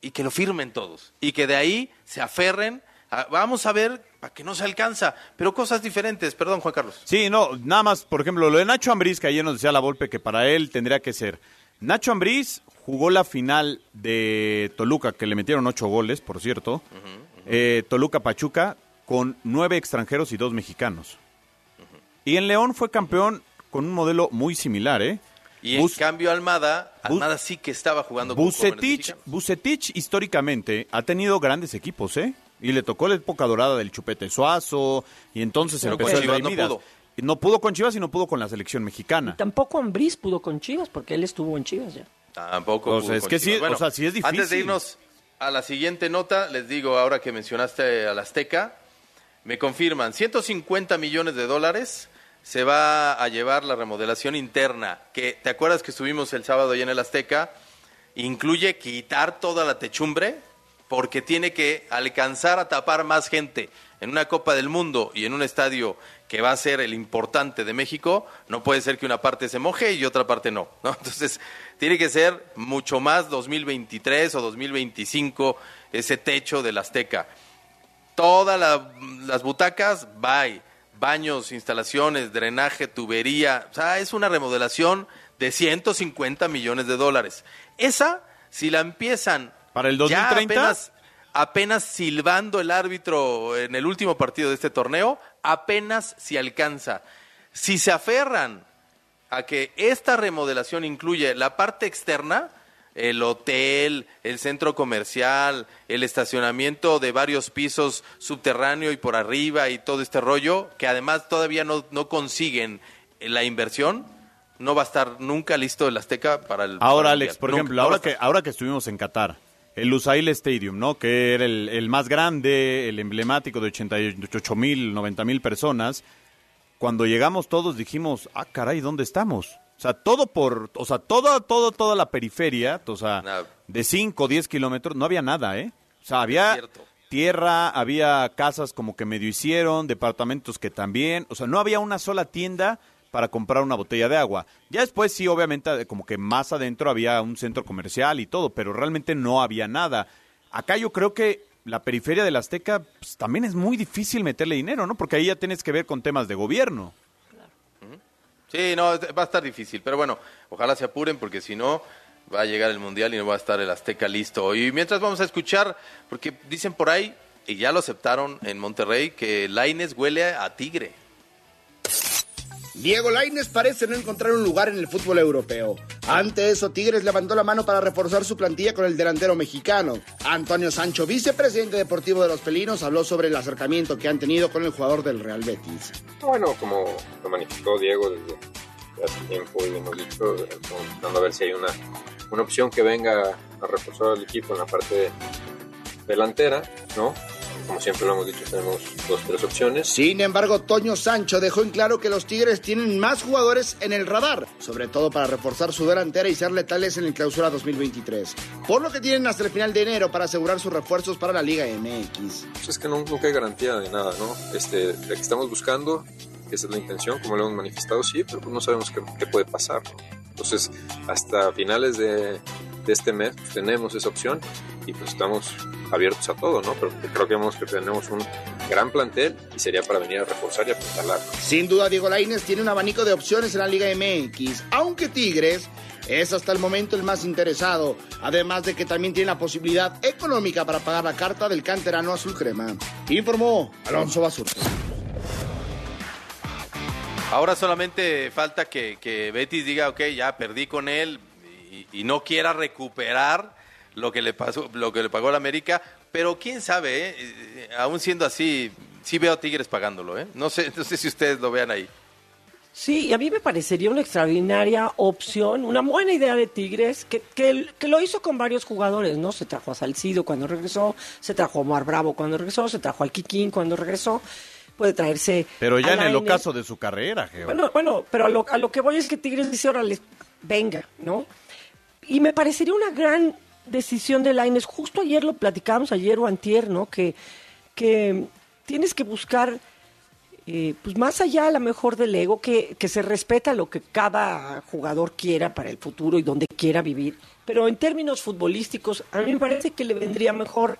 Speaker 7: y que lo firmen todos. Y que de ahí se aferren. vamos a ver para que no se alcanza, pero cosas diferentes. Perdón, Juan Carlos.
Speaker 8: Sí, no, nada más, por ejemplo, lo de Nacho Ambriz, que ayer nos decía la Volpe que para él tendría que ser. Nacho Ambriz jugó la final de Toluca, que le metieron ocho goles, por cierto. Eh, Toluca Pachuca con nueve extranjeros y dos mexicanos. Y en León fue campeón con un modelo muy similar, ¿eh?
Speaker 7: Y en cambio Almada, Almada sí que estaba jugando
Speaker 8: con Bucetich, Bucetich históricamente ha tenido grandes equipos, ¿eh? Y le tocó la época dorada del Chupete Suazo y entonces empezó el no pudo. No pudo con Chivas y no pudo con la selección mexicana.
Speaker 11: tampoco Ambriz pudo con Chivas porque él estuvo en Chivas ya.
Speaker 7: Tampoco.
Speaker 8: pudo es que sí, o sea, sí es difícil.
Speaker 7: Antes de irnos a la siguiente nota, les digo ahora que mencionaste al Azteca, me confirman, 150 millones de dólares se va a llevar la remodelación interna, que te acuerdas que estuvimos el sábado allá en el Azteca, incluye quitar toda la techumbre porque tiene que alcanzar a tapar más gente en una Copa del Mundo y en un estadio que va a ser el importante de México, no puede ser que una parte se moje y otra parte no. ¿no? Entonces, tiene que ser mucho más 2023 o 2025 ese techo del Azteca. Todas las butacas, bye. Baños, instalaciones, drenaje, tubería. O sea, es una remodelación de 150 millones de dólares. Esa, si la empiezan.
Speaker 8: ¿Para el 2030?
Speaker 7: apenas, apenas silbando el árbitro en el último partido de este torneo, apenas si alcanza. Si se aferran a que esta remodelación incluye la parte externa, el hotel, el centro comercial, el estacionamiento de varios pisos subterráneo y por arriba y todo este rollo, que además todavía no, no consiguen la inversión, no va a estar nunca listo el Azteca para el.
Speaker 8: Ahora, Alex, por ejemplo, ahora que, ahora que estuvimos en Qatar, el Lusail Stadium, ¿no? Que era el, el más grande, el emblemático de 88 mil, 90 mil personas cuando llegamos todos dijimos, ah, caray, ¿dónde estamos? O sea, todo por, o sea, todo, todo, toda la periferia, o sea, de 5 o 10 kilómetros, no había nada, ¿eh? O sea, había tierra, había casas como que medio hicieron, departamentos que también, o sea, no había una sola tienda para comprar una botella de agua. Ya después sí, obviamente, como que más adentro había un centro comercial y todo, pero realmente no había nada. Acá yo creo que la periferia del Azteca pues, también es muy difícil meterle dinero, ¿no? Porque ahí ya tienes que ver con temas de gobierno.
Speaker 7: Sí, no, va a estar difícil, pero bueno, ojalá se apuren porque si no va a llegar el Mundial y no va a estar el Azteca listo. Y mientras vamos a escuchar, porque dicen por ahí, y ya lo aceptaron en Monterrey, que Laines huele a tigre.
Speaker 29: Diego Laines parece no encontrar un lugar en el fútbol europeo. Ante eso, Tigres levantó la mano para reforzar su plantilla con el delantero mexicano. Antonio Sancho, vicepresidente deportivo de los Pelinos, habló sobre el acercamiento que han tenido con el jugador del Real Betis.
Speaker 30: Bueno, como lo manifestó Diego desde hace tiempo y hemos dicho, estamos a ver si hay una, una opción que venga a reforzar al equipo en la parte delantera, ¿no? Como siempre lo hemos dicho, tenemos dos, tres opciones.
Speaker 29: Sin embargo, Toño Sancho dejó en claro que los Tigres tienen más jugadores en el radar, sobre todo para reforzar su delantera y ser letales en el clausura 2023. Por lo que tienen hasta el final de enero para asegurar sus refuerzos para la Liga MX.
Speaker 30: Pues es que nunca hay garantía de nada, ¿no? Este, que estamos buscando, esa es la intención, como lo hemos manifestado, sí, pero pues no sabemos qué, qué puede pasar. Entonces, hasta finales de, de este mes pues, tenemos esa opción y pues estamos abiertos a todo, ¿no? Pero creo que vemos que tenemos un gran plantel y sería para venir a reforzar y apuntalar.
Speaker 29: Sin duda, Diego Lainez tiene un abanico de opciones en la Liga MX, aunque Tigres es hasta el momento el más interesado, además de que también tiene la posibilidad económica para pagar la carta del canterano azul crema. Informó Alonso Basurto.
Speaker 7: Ahora solamente falta que, que Betis diga, ok, ya perdí con él y, y no quiera recuperar lo que le pasó, lo que le pagó la América, pero quién sabe, ¿eh? Eh, aún siendo así, sí veo a Tigres pagándolo, ¿eh? No sé, no sé si ustedes lo vean ahí.
Speaker 11: Sí, y a mí me parecería una extraordinaria opción, una buena idea de Tigres, que, que, que, lo hizo con varios jugadores, ¿no? Se trajo a Salcido cuando regresó, se trajo a Omar Bravo cuando regresó, se trajo a Kikín cuando regresó, puede traerse...
Speaker 8: Pero ya en el ocaso de su carrera, Geo.
Speaker 11: Bueno, bueno, pero a lo, a lo que voy es que Tigres dice, órale, venga, ¿no? Y me parecería una gran decisión de Laines. Justo ayer lo platicamos, ayer o antier, ¿no? Que, que tienes que buscar, eh, pues más allá a lo mejor del ego, que, que se respeta lo que cada jugador quiera para el futuro y donde quiera vivir. Pero en términos futbolísticos, a mí me parece que le vendría mejor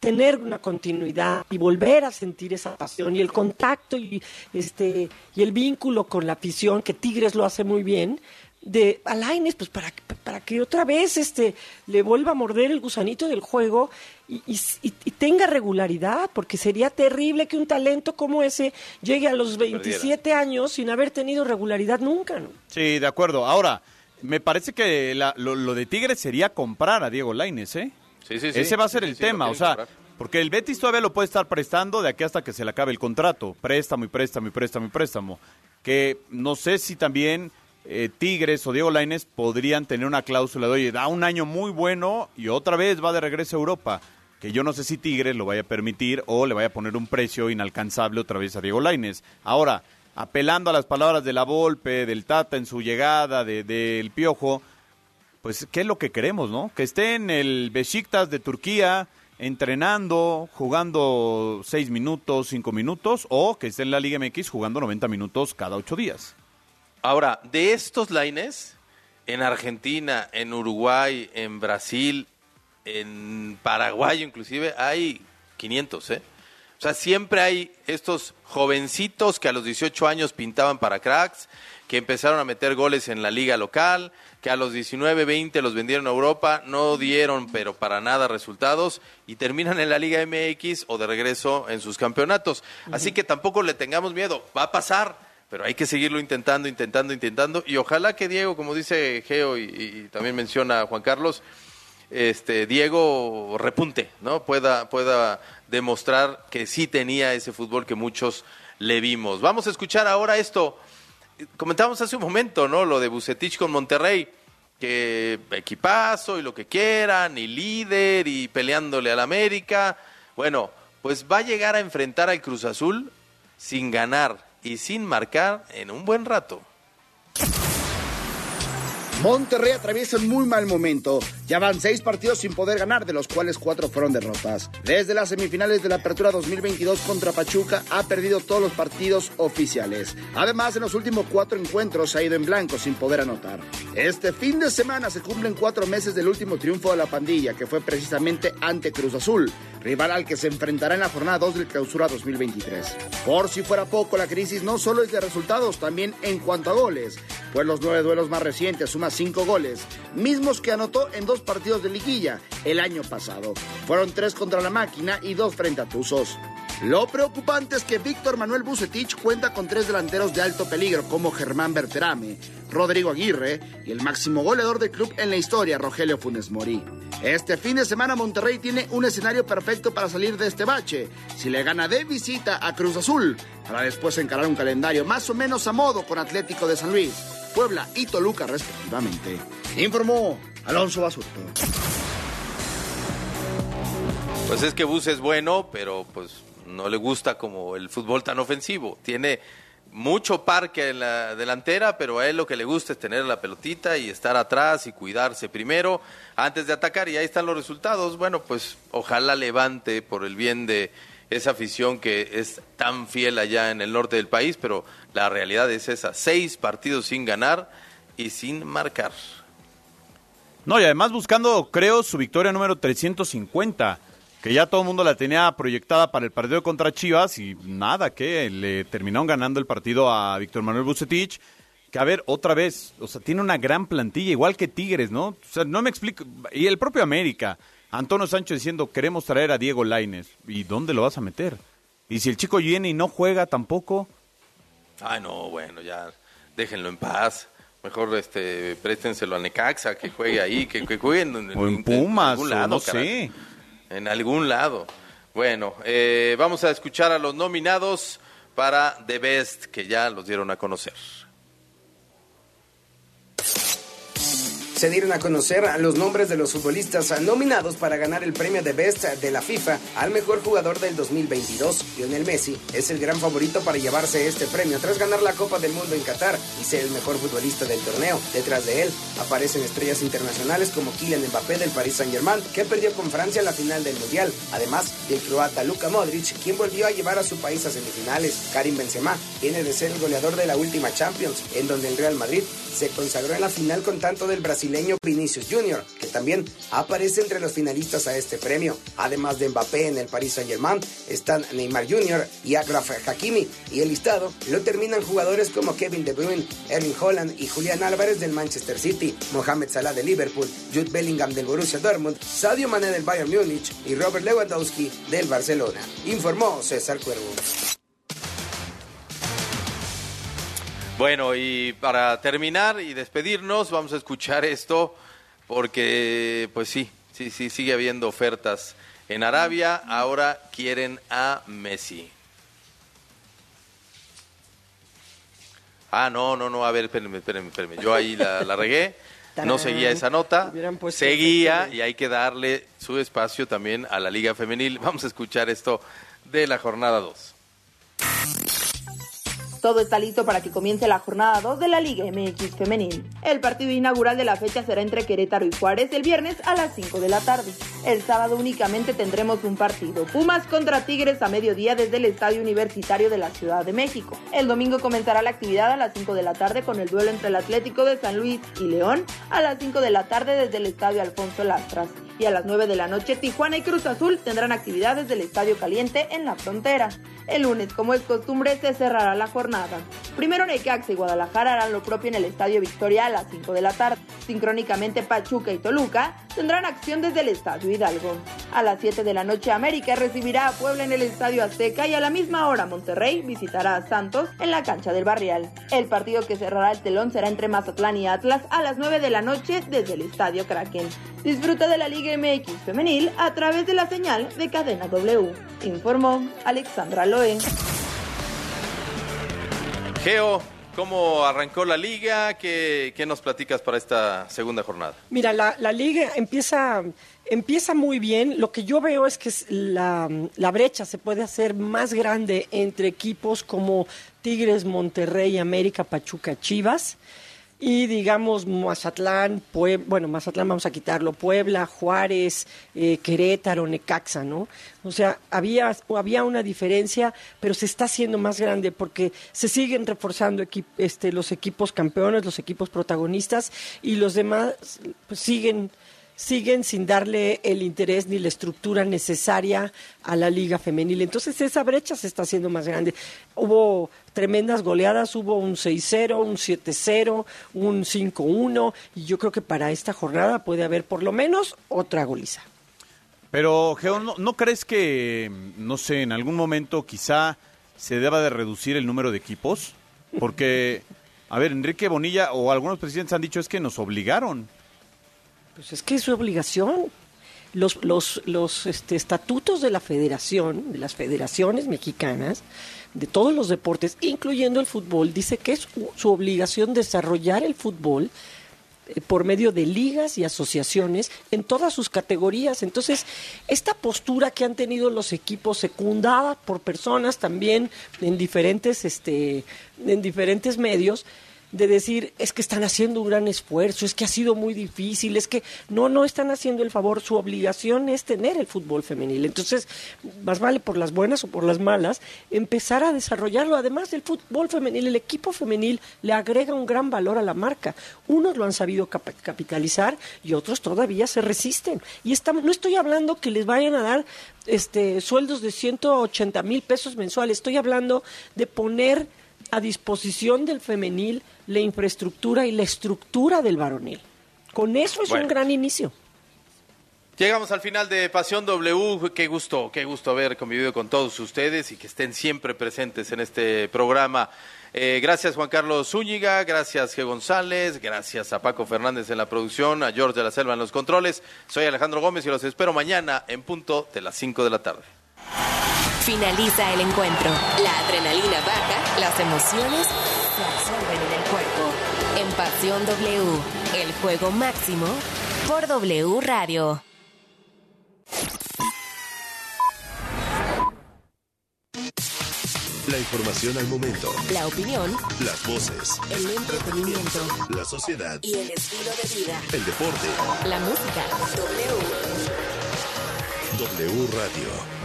Speaker 11: tener una continuidad y volver a sentir esa pasión y el contacto y este y el vínculo con la afición que Tigres lo hace muy bien de Alaines, pues para, para que otra vez este le vuelva a morder el gusanito del juego y, y, y, tenga regularidad, porque sería terrible que un talento como ese llegue a los 27 años sin haber tenido regularidad nunca. ¿no?
Speaker 8: Sí, de acuerdo. Ahora, me parece que la, lo, lo, de Tigres sería comprar a Diego Laines, ¿eh?
Speaker 7: Sí, sí, sí.
Speaker 8: Ese va a ser el
Speaker 7: sí,
Speaker 8: tema, o sea,
Speaker 7: comprar.
Speaker 8: porque el Betis todavía lo puede estar prestando de aquí hasta que se le acabe el contrato. Préstamo y préstamo y préstamo y préstamo. Que no sé si también eh, Tigres o Diego Laines podrían tener una cláusula de, oye, da un año muy bueno y otra vez va de regreso a Europa. Que yo no sé si Tigres lo vaya a permitir o le vaya a poner un precio inalcanzable otra vez a Diego Laines. Ahora, apelando a las palabras de la Volpe, del Tata en su llegada, del de, Piojo, pues, ¿qué es lo que queremos, no? Que esté en el Besiktas de Turquía, entrenando, jugando seis minutos, cinco minutos, o que esté en la Liga MX jugando 90 minutos cada ocho días.
Speaker 7: Ahora, de estos lines, en Argentina, en Uruguay, en Brasil, en Paraguay inclusive, hay 500, ¿eh? O sea, siempre hay estos jovencitos que a los 18 años pintaban para cracks, que empezaron a meter goles en la liga local, que a los 19, 20 los vendieron a Europa, no dieron pero para nada resultados y terminan en la Liga MX o de regreso en sus campeonatos. Así que tampoco le tengamos miedo, va a pasar, pero hay que seguirlo intentando, intentando, intentando y ojalá que Diego, como dice Geo y, también menciona Juan Carlos, este Diego repunte, ¿no? Pueda pueda demostrar que sí tenía ese fútbol que muchos le vimos. Vamos a escuchar ahora esto comentábamos hace un momento, ¿no? Lo de Bucetich con Monterrey, que equipazo y lo que quieran, y líder y peleándole al América. Bueno, pues va a llegar a enfrentar al Cruz Azul sin ganar y sin marcar en un buen rato.
Speaker 29: Monterrey atraviesa un muy mal momento. Ya van seis partidos sin poder ganar, de los cuales cuatro fueron derrotas. Desde las semifinales de la Apertura 2022 contra Pachuca ha perdido todos los partidos oficiales. Además, en los últimos cuatro encuentros ha ido en blanco sin poder anotar. Este fin de semana se cumplen cuatro meses del último triunfo de la pandilla, que fue precisamente ante Cruz Azul, rival al que se enfrentará en la jornada 2 del Clausura 2023. Por si fuera poco, la crisis no solo es de resultados, también en cuanto a goles, pues los nueve duelos más recientes suman cinco goles, mismos que anotó en dos partidos de liguilla el año pasado. Fueron tres contra la máquina y dos frente a Tuzos. Lo preocupante es que Víctor Manuel Bucetich cuenta con tres delanteros de alto peligro como Germán Berterame, Rodrigo Aguirre y el máximo goleador del club en la historia, Rogelio Funes Mori. Este fin de semana Monterrey tiene un escenario perfecto para salir de este bache, si le gana de visita a Cruz Azul, para después encarar un calendario más o menos a modo con Atlético de San Luis, Puebla y Toluca respectivamente. Informó Alonso Basurto.
Speaker 7: Pues es que Bus es bueno, pero pues no le gusta como el fútbol tan ofensivo. Tiene mucho parque en la delantera, pero a él lo que le gusta es tener la pelotita y estar atrás y cuidarse primero antes de atacar y ahí están los resultados. Bueno, pues ojalá levante por el bien de esa afición que es tan fiel allá en el norte del país, pero la realidad es esa, seis partidos sin ganar y sin marcar.
Speaker 8: No, y además buscando, creo, su victoria número 350 que ya todo el mundo la tenía proyectada para el partido contra Chivas y nada, que le terminaron ganando el partido a Víctor Manuel Bucetich, que a ver, otra vez, o sea, tiene una gran plantilla, igual que Tigres, ¿no? O sea, no me explico, y el propio América, Antonio Sancho diciendo, queremos traer a Diego Laines, ¿y dónde lo vas a meter? Y si el chico viene y no juega tampoco,
Speaker 7: Ay, no, bueno, ya déjenlo en paz. Mejor este, préstenselo a Necaxa, que juegue ahí, que, que jueguen en,
Speaker 8: O en Pumas,
Speaker 7: algún
Speaker 8: o
Speaker 7: lado,
Speaker 8: no sé.
Speaker 7: En algún lado. Bueno, eh, vamos a escuchar a los nominados para The Best, que ya los dieron a conocer.
Speaker 10: Se dieron a conocer los nombres de los futbolistas nominados para ganar el premio de Best de la FIFA al mejor jugador del 2022. Lionel Messi es el gran favorito para llevarse este premio tras ganar la Copa del Mundo en Qatar y ser el mejor futbolista del torneo. Detrás de él aparecen estrellas internacionales como Kylian Mbappé del Paris Saint-Germain, que perdió con Francia la final del Mundial, además del croata Luka Modric, quien volvió a llevar a su país a semifinales. Karim Benzema viene de ser el goleador de la última Champions, en donde el Real Madrid se consagró en la final con tanto del brasileño Vinicius Jr., que también aparece entre los finalistas a este premio. Además de Mbappé en el Paris Saint-Germain, están Neymar Jr. y Agraf Hakimi, y el listado lo terminan jugadores como Kevin De Bruyne, Erling Holland y Julián Álvarez del Manchester City, Mohamed Salah de Liverpool, Jude Bellingham del Borussia Dortmund, Sadio Mané del Bayern Múnich y Robert Lewandowski del Barcelona. Informó César Cuervo.
Speaker 7: Bueno, y para terminar y despedirnos, vamos a escuchar esto, porque pues sí, sí, sí, sigue habiendo ofertas en Arabia, ahora quieren a Messi. Ah, no, no, no, a ver, espérenme, espérenme, espérenme. Yo ahí la, la regué, no seguía esa nota, seguía y hay que darle su espacio también a la Liga Femenil. Vamos a escuchar esto de la jornada 2.
Speaker 31: Todo está listo para que comience la jornada 2 de la Liga MX Femenil. El partido inaugural de la fecha será entre Querétaro y Juárez el viernes a las 5 de la tarde. El sábado únicamente tendremos un partido, Pumas contra Tigres a mediodía desde el Estadio Universitario de la Ciudad de México. El domingo comenzará la actividad a las 5 de la tarde con el duelo entre el Atlético de San Luis y León a las 5 de la tarde desde el Estadio Alfonso Lastras. Y a las 9 de la noche Tijuana y Cruz Azul tendrán actividad desde el Estadio Caliente en la frontera. El lunes, como es costumbre, se cerrará la jornada. Primero Necaxa y Guadalajara harán lo propio en el Estadio Victoria a las 5 de la tarde. Sincrónicamente Pachuca y Toluca tendrán acción desde el Estadio Hidalgo. A las 7 de la noche América recibirá a Puebla en el Estadio Azteca y a la misma hora Monterrey visitará a Santos en la cancha del Barrial. El partido que cerrará el telón será entre Mazatlán y Atlas a las 9 de la noche desde el Estadio Kraken. Disfruta de la Liga MX femenil a través de la señal de Cadena W. Informó Alexandra Loe.
Speaker 7: Geo, ¿cómo arrancó la liga? ¿Qué, qué nos platicas para esta segunda jornada?
Speaker 11: Mira, la, liga empieza, empieza muy bien. Lo que yo veo es que la, la brecha se puede hacer más grande entre equipos como Tigres, Monterrey, América, Pachuca, Chivas. Y digamos Mazatlán, Pue- bueno, Mazatlán vamos a quitarlo, Puebla, Juárez, eh, Querétaro, Necaxa, ¿no? O sea, había, había una diferencia, pero se está haciendo más grande porque se siguen reforzando este, los equipos campeones, los equipos protagonistas y los demás pues, siguen siguen sin darle el interés ni la estructura necesaria a la liga femenil. Entonces esa brecha se está haciendo más grande. Hubo tremendas goleadas, hubo un 6-0, un 7-0, un 5-1 y yo creo que para esta jornada puede haber por lo menos otra goliza.
Speaker 8: Pero, Geo, ¿no, no crees que, no sé, en algún momento quizá se deba de reducir el número de equipos? Porque, a ver, Enrique Bonilla o algunos presidentes han dicho es que nos obligaron.
Speaker 11: Pues es que es su obligación. Los, los, los este, estatutos de la federación, de las federaciones mexicanas, de todos los deportes, incluyendo el fútbol, dice que es su- obligación desarrollar el fútbol eh, por medio de ligas y asociaciones en todas sus categorías. Entonces, esta postura que han tenido los equipos secundada por personas también en diferentes, este, en diferentes medios, de decir, es que están haciendo un gran esfuerzo, es que ha sido muy difícil, es que no, no están haciendo el favor, su obligación es tener el fútbol femenil. Entonces, más vale por las buenas o por las malas, empezar a desarrollarlo. Además del fútbol femenil, el equipo femenil le agrega un gran valor a la marca. Unos lo han sabido cap- capitalizar y otros todavía se resisten. Y estamos, no estoy hablando que les vayan a dar este sueldos de 180 mil pesos mensuales, estoy hablando de poner a disposición del femenil la infraestructura y la estructura del varonil. Con eso es
Speaker 7: Bueno.
Speaker 11: un gran inicio.
Speaker 7: Llegamos al final de Pasión W. Qué gusto, qué gusto haber convivido con todos ustedes y que estén siempre presentes en este programa. Eh, gracias Juan Carlos Zúñiga, gracias G. González, gracias a Paco Fernández en la producción, a George de la Selva en los controles. Soy Alejandro Gómez y los espero mañana en punto de las 5 de la tarde.
Speaker 6: Finaliza el encuentro. La adrenalina baja, las emociones se En Pasión W, el juego máximo por W Radio.
Speaker 2: La información al momento.
Speaker 6: La opinión.
Speaker 2: Las voces.
Speaker 6: El entretenimiento.
Speaker 2: La sociedad.
Speaker 6: Y el estilo de vida.
Speaker 2: El deporte.
Speaker 6: La música. W.
Speaker 2: W Radio.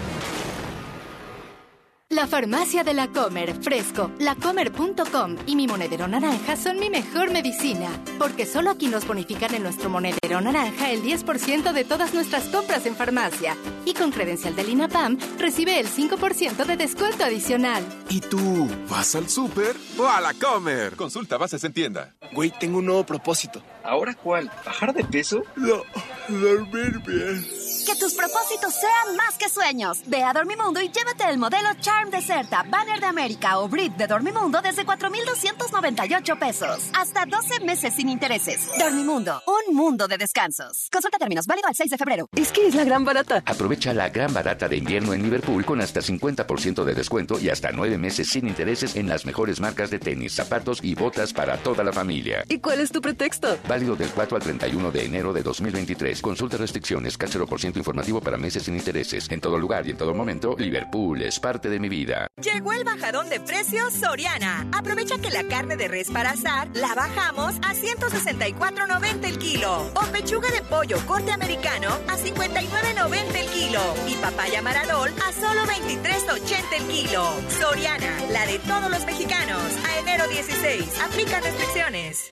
Speaker 19: La farmacia de la Comer, fresco, lacomer.com y mi monedero naranja son mi mejor medicina, porque solo aquí nos bonifican en nuestro monedero naranja el 10% de todas nuestras compras en farmacia. Y con credencial del INAPAM recibe el 5% de descuento adicional.
Speaker 32: ¿Y tú vas al súper o a la Comer? Consulta bases en tienda.
Speaker 33: Güey, tengo un nuevo propósito.
Speaker 32: ¿Ahora cuál? ¿Bajar de peso?
Speaker 33: No, dormir bien.
Speaker 34: Que tus propósitos sean más que sueños. Ve a Dormimundo y llévate el modelo Charm Deserta, Banner de América o Brit de Dormimundo desde 4,298 pesos. Hasta 12 meses sin intereses. Dormimundo, un mundo de descansos. Consulta términos, válido al 6 de febrero.
Speaker 35: Es que es la gran barata.
Speaker 14: Aprovecha la gran barata de invierno en Liverpool con hasta 50% de descuento y hasta 9 meses sin intereses en las mejores marcas de tenis, zapatos y botas para toda la familia.
Speaker 35: ¿Y cuál es tu pretexto?
Speaker 14: Válido del 4 al 31 de enero de 2023. Consulta restricciones, CAT 0% informativo para meses sin intereses. En todo lugar y en todo momento, Liverpool es parte de mi vida.
Speaker 36: Llegó el bajadón de precios Soriana. Aprovecha que la carne de res para asar la bajamos a 164.90 el kilo. O pechuga de pollo corte americano a 59.90 el kilo. Y papaya maradol a solo 23.80 el kilo. Soriana, la de todos los mexicanos. A enero 16. Aplica restricciones.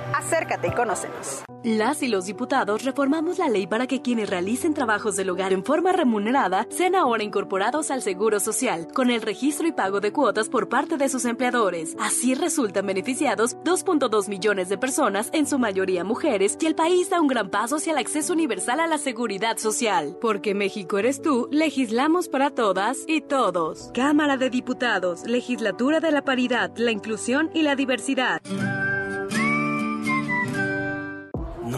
Speaker 37: acércate y conócenos.
Speaker 21: Las y los diputados reformamos la ley para que quienes realicen trabajos del hogar en forma remunerada sean ahora incorporados al Seguro Social, con el registro y pago de cuotas por parte de sus empleadores. Así resultan beneficiados 2.2 millones de personas, en su mayoría mujeres, y el país da un gran paso hacia el acceso universal a la seguridad social. Porque México eres tú, legislamos para todas y todos. Cámara de Diputados, Legislatura de la Paridad, la Inclusión y la Diversidad.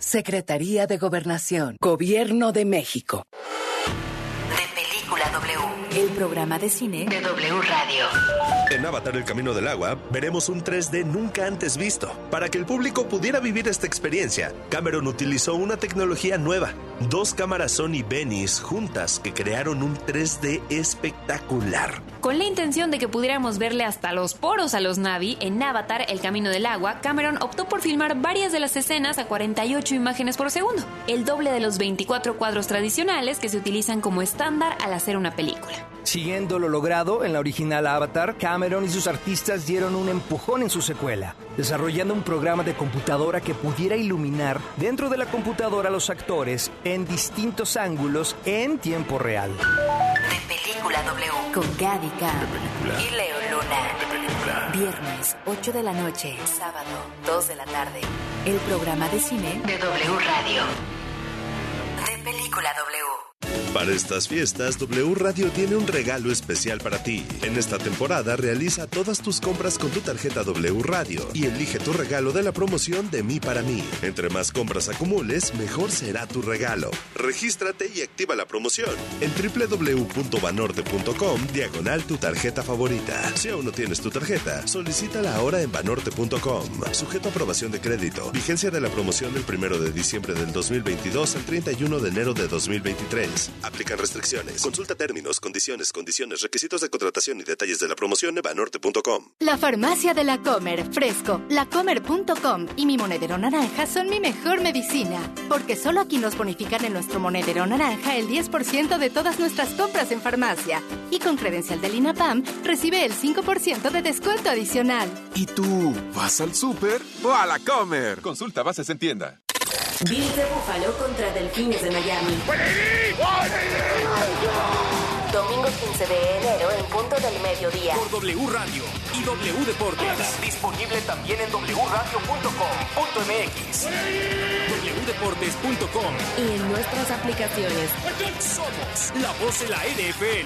Speaker 27: Secretaría de Gobernación, Gobierno de México.
Speaker 6: El programa de cine de W Radio.
Speaker 2: En Avatar El Camino del Agua veremos un 3D nunca antes visto. Para que el público pudiera vivir esta experiencia, Cameron utilizó una tecnología nueva. Dos cámaras Sony Venice juntas que crearon un 3D espectacular.
Speaker 38: Con la intención de que pudiéramos verle hasta los poros a los Navi, en Avatar El Camino del Agua, Cameron optó por filmar varias de las escenas a 48 imágenes por segundo, el doble de los 24 cuadros tradicionales que se utilizan como estándar al hacer una película.
Speaker 39: Siguiendo lo logrado en la original Avatar, Cameron y sus artistas dieron un empujón en su secuela, desarrollando un programa de computadora que pudiera iluminar dentro de la computadora a los actores en distintos ángulos en tiempo real.
Speaker 6: De Película W.
Speaker 40: Con Gaby Cam
Speaker 6: Y Leo Luna.
Speaker 40: Viernes, 8 de la noche.
Speaker 6: Sábado, 2 de la tarde.
Speaker 40: El programa de cine
Speaker 6: De W Radio. De Película W.
Speaker 2: Para estas fiestas, W Radio tiene un regalo especial para ti. En esta temporada realiza todas tus compras con tu tarjeta W Radio y elige tu regalo de la promoción de mí para mí. Entre más compras acumules, mejor será tu regalo. Regístrate y activa la promoción en www.banorte.com diagonal tu tarjeta favorita. Si aún no tienes tu tarjeta, solicítala ahora en banorte.com. Sujeto a aprobación de crédito. Vigencia de la promoción del 1 de diciembre del 2022 al 31 de enero de 2023. Aplican restricciones. Consulta términos, condiciones, condiciones, requisitos de contratación y detalles de la promoción en banorte.com.
Speaker 19: La farmacia de la Comer, fresco, lacomer.com y mi monedero naranja son mi mejor medicina. Porque solo aquí nos bonifican en nuestro monedero naranja el 10% de todas nuestras compras en farmacia. Y con credencial del INAPAM recibe el 5% de descuento adicional.
Speaker 4: ¿Y tú vas al súper o a la Comer? Consulta bases en tienda.
Speaker 6: Bills de Búfalo contra Delfines de Miami. Domingo 15 de enero en punto del mediodía.
Speaker 41: Por W Radio y W Deportes. Disponible también en wradio.com.mx. wdeportes.com
Speaker 6: Y en nuestras aplicaciones.
Speaker 41: Somos la voz de la NFL.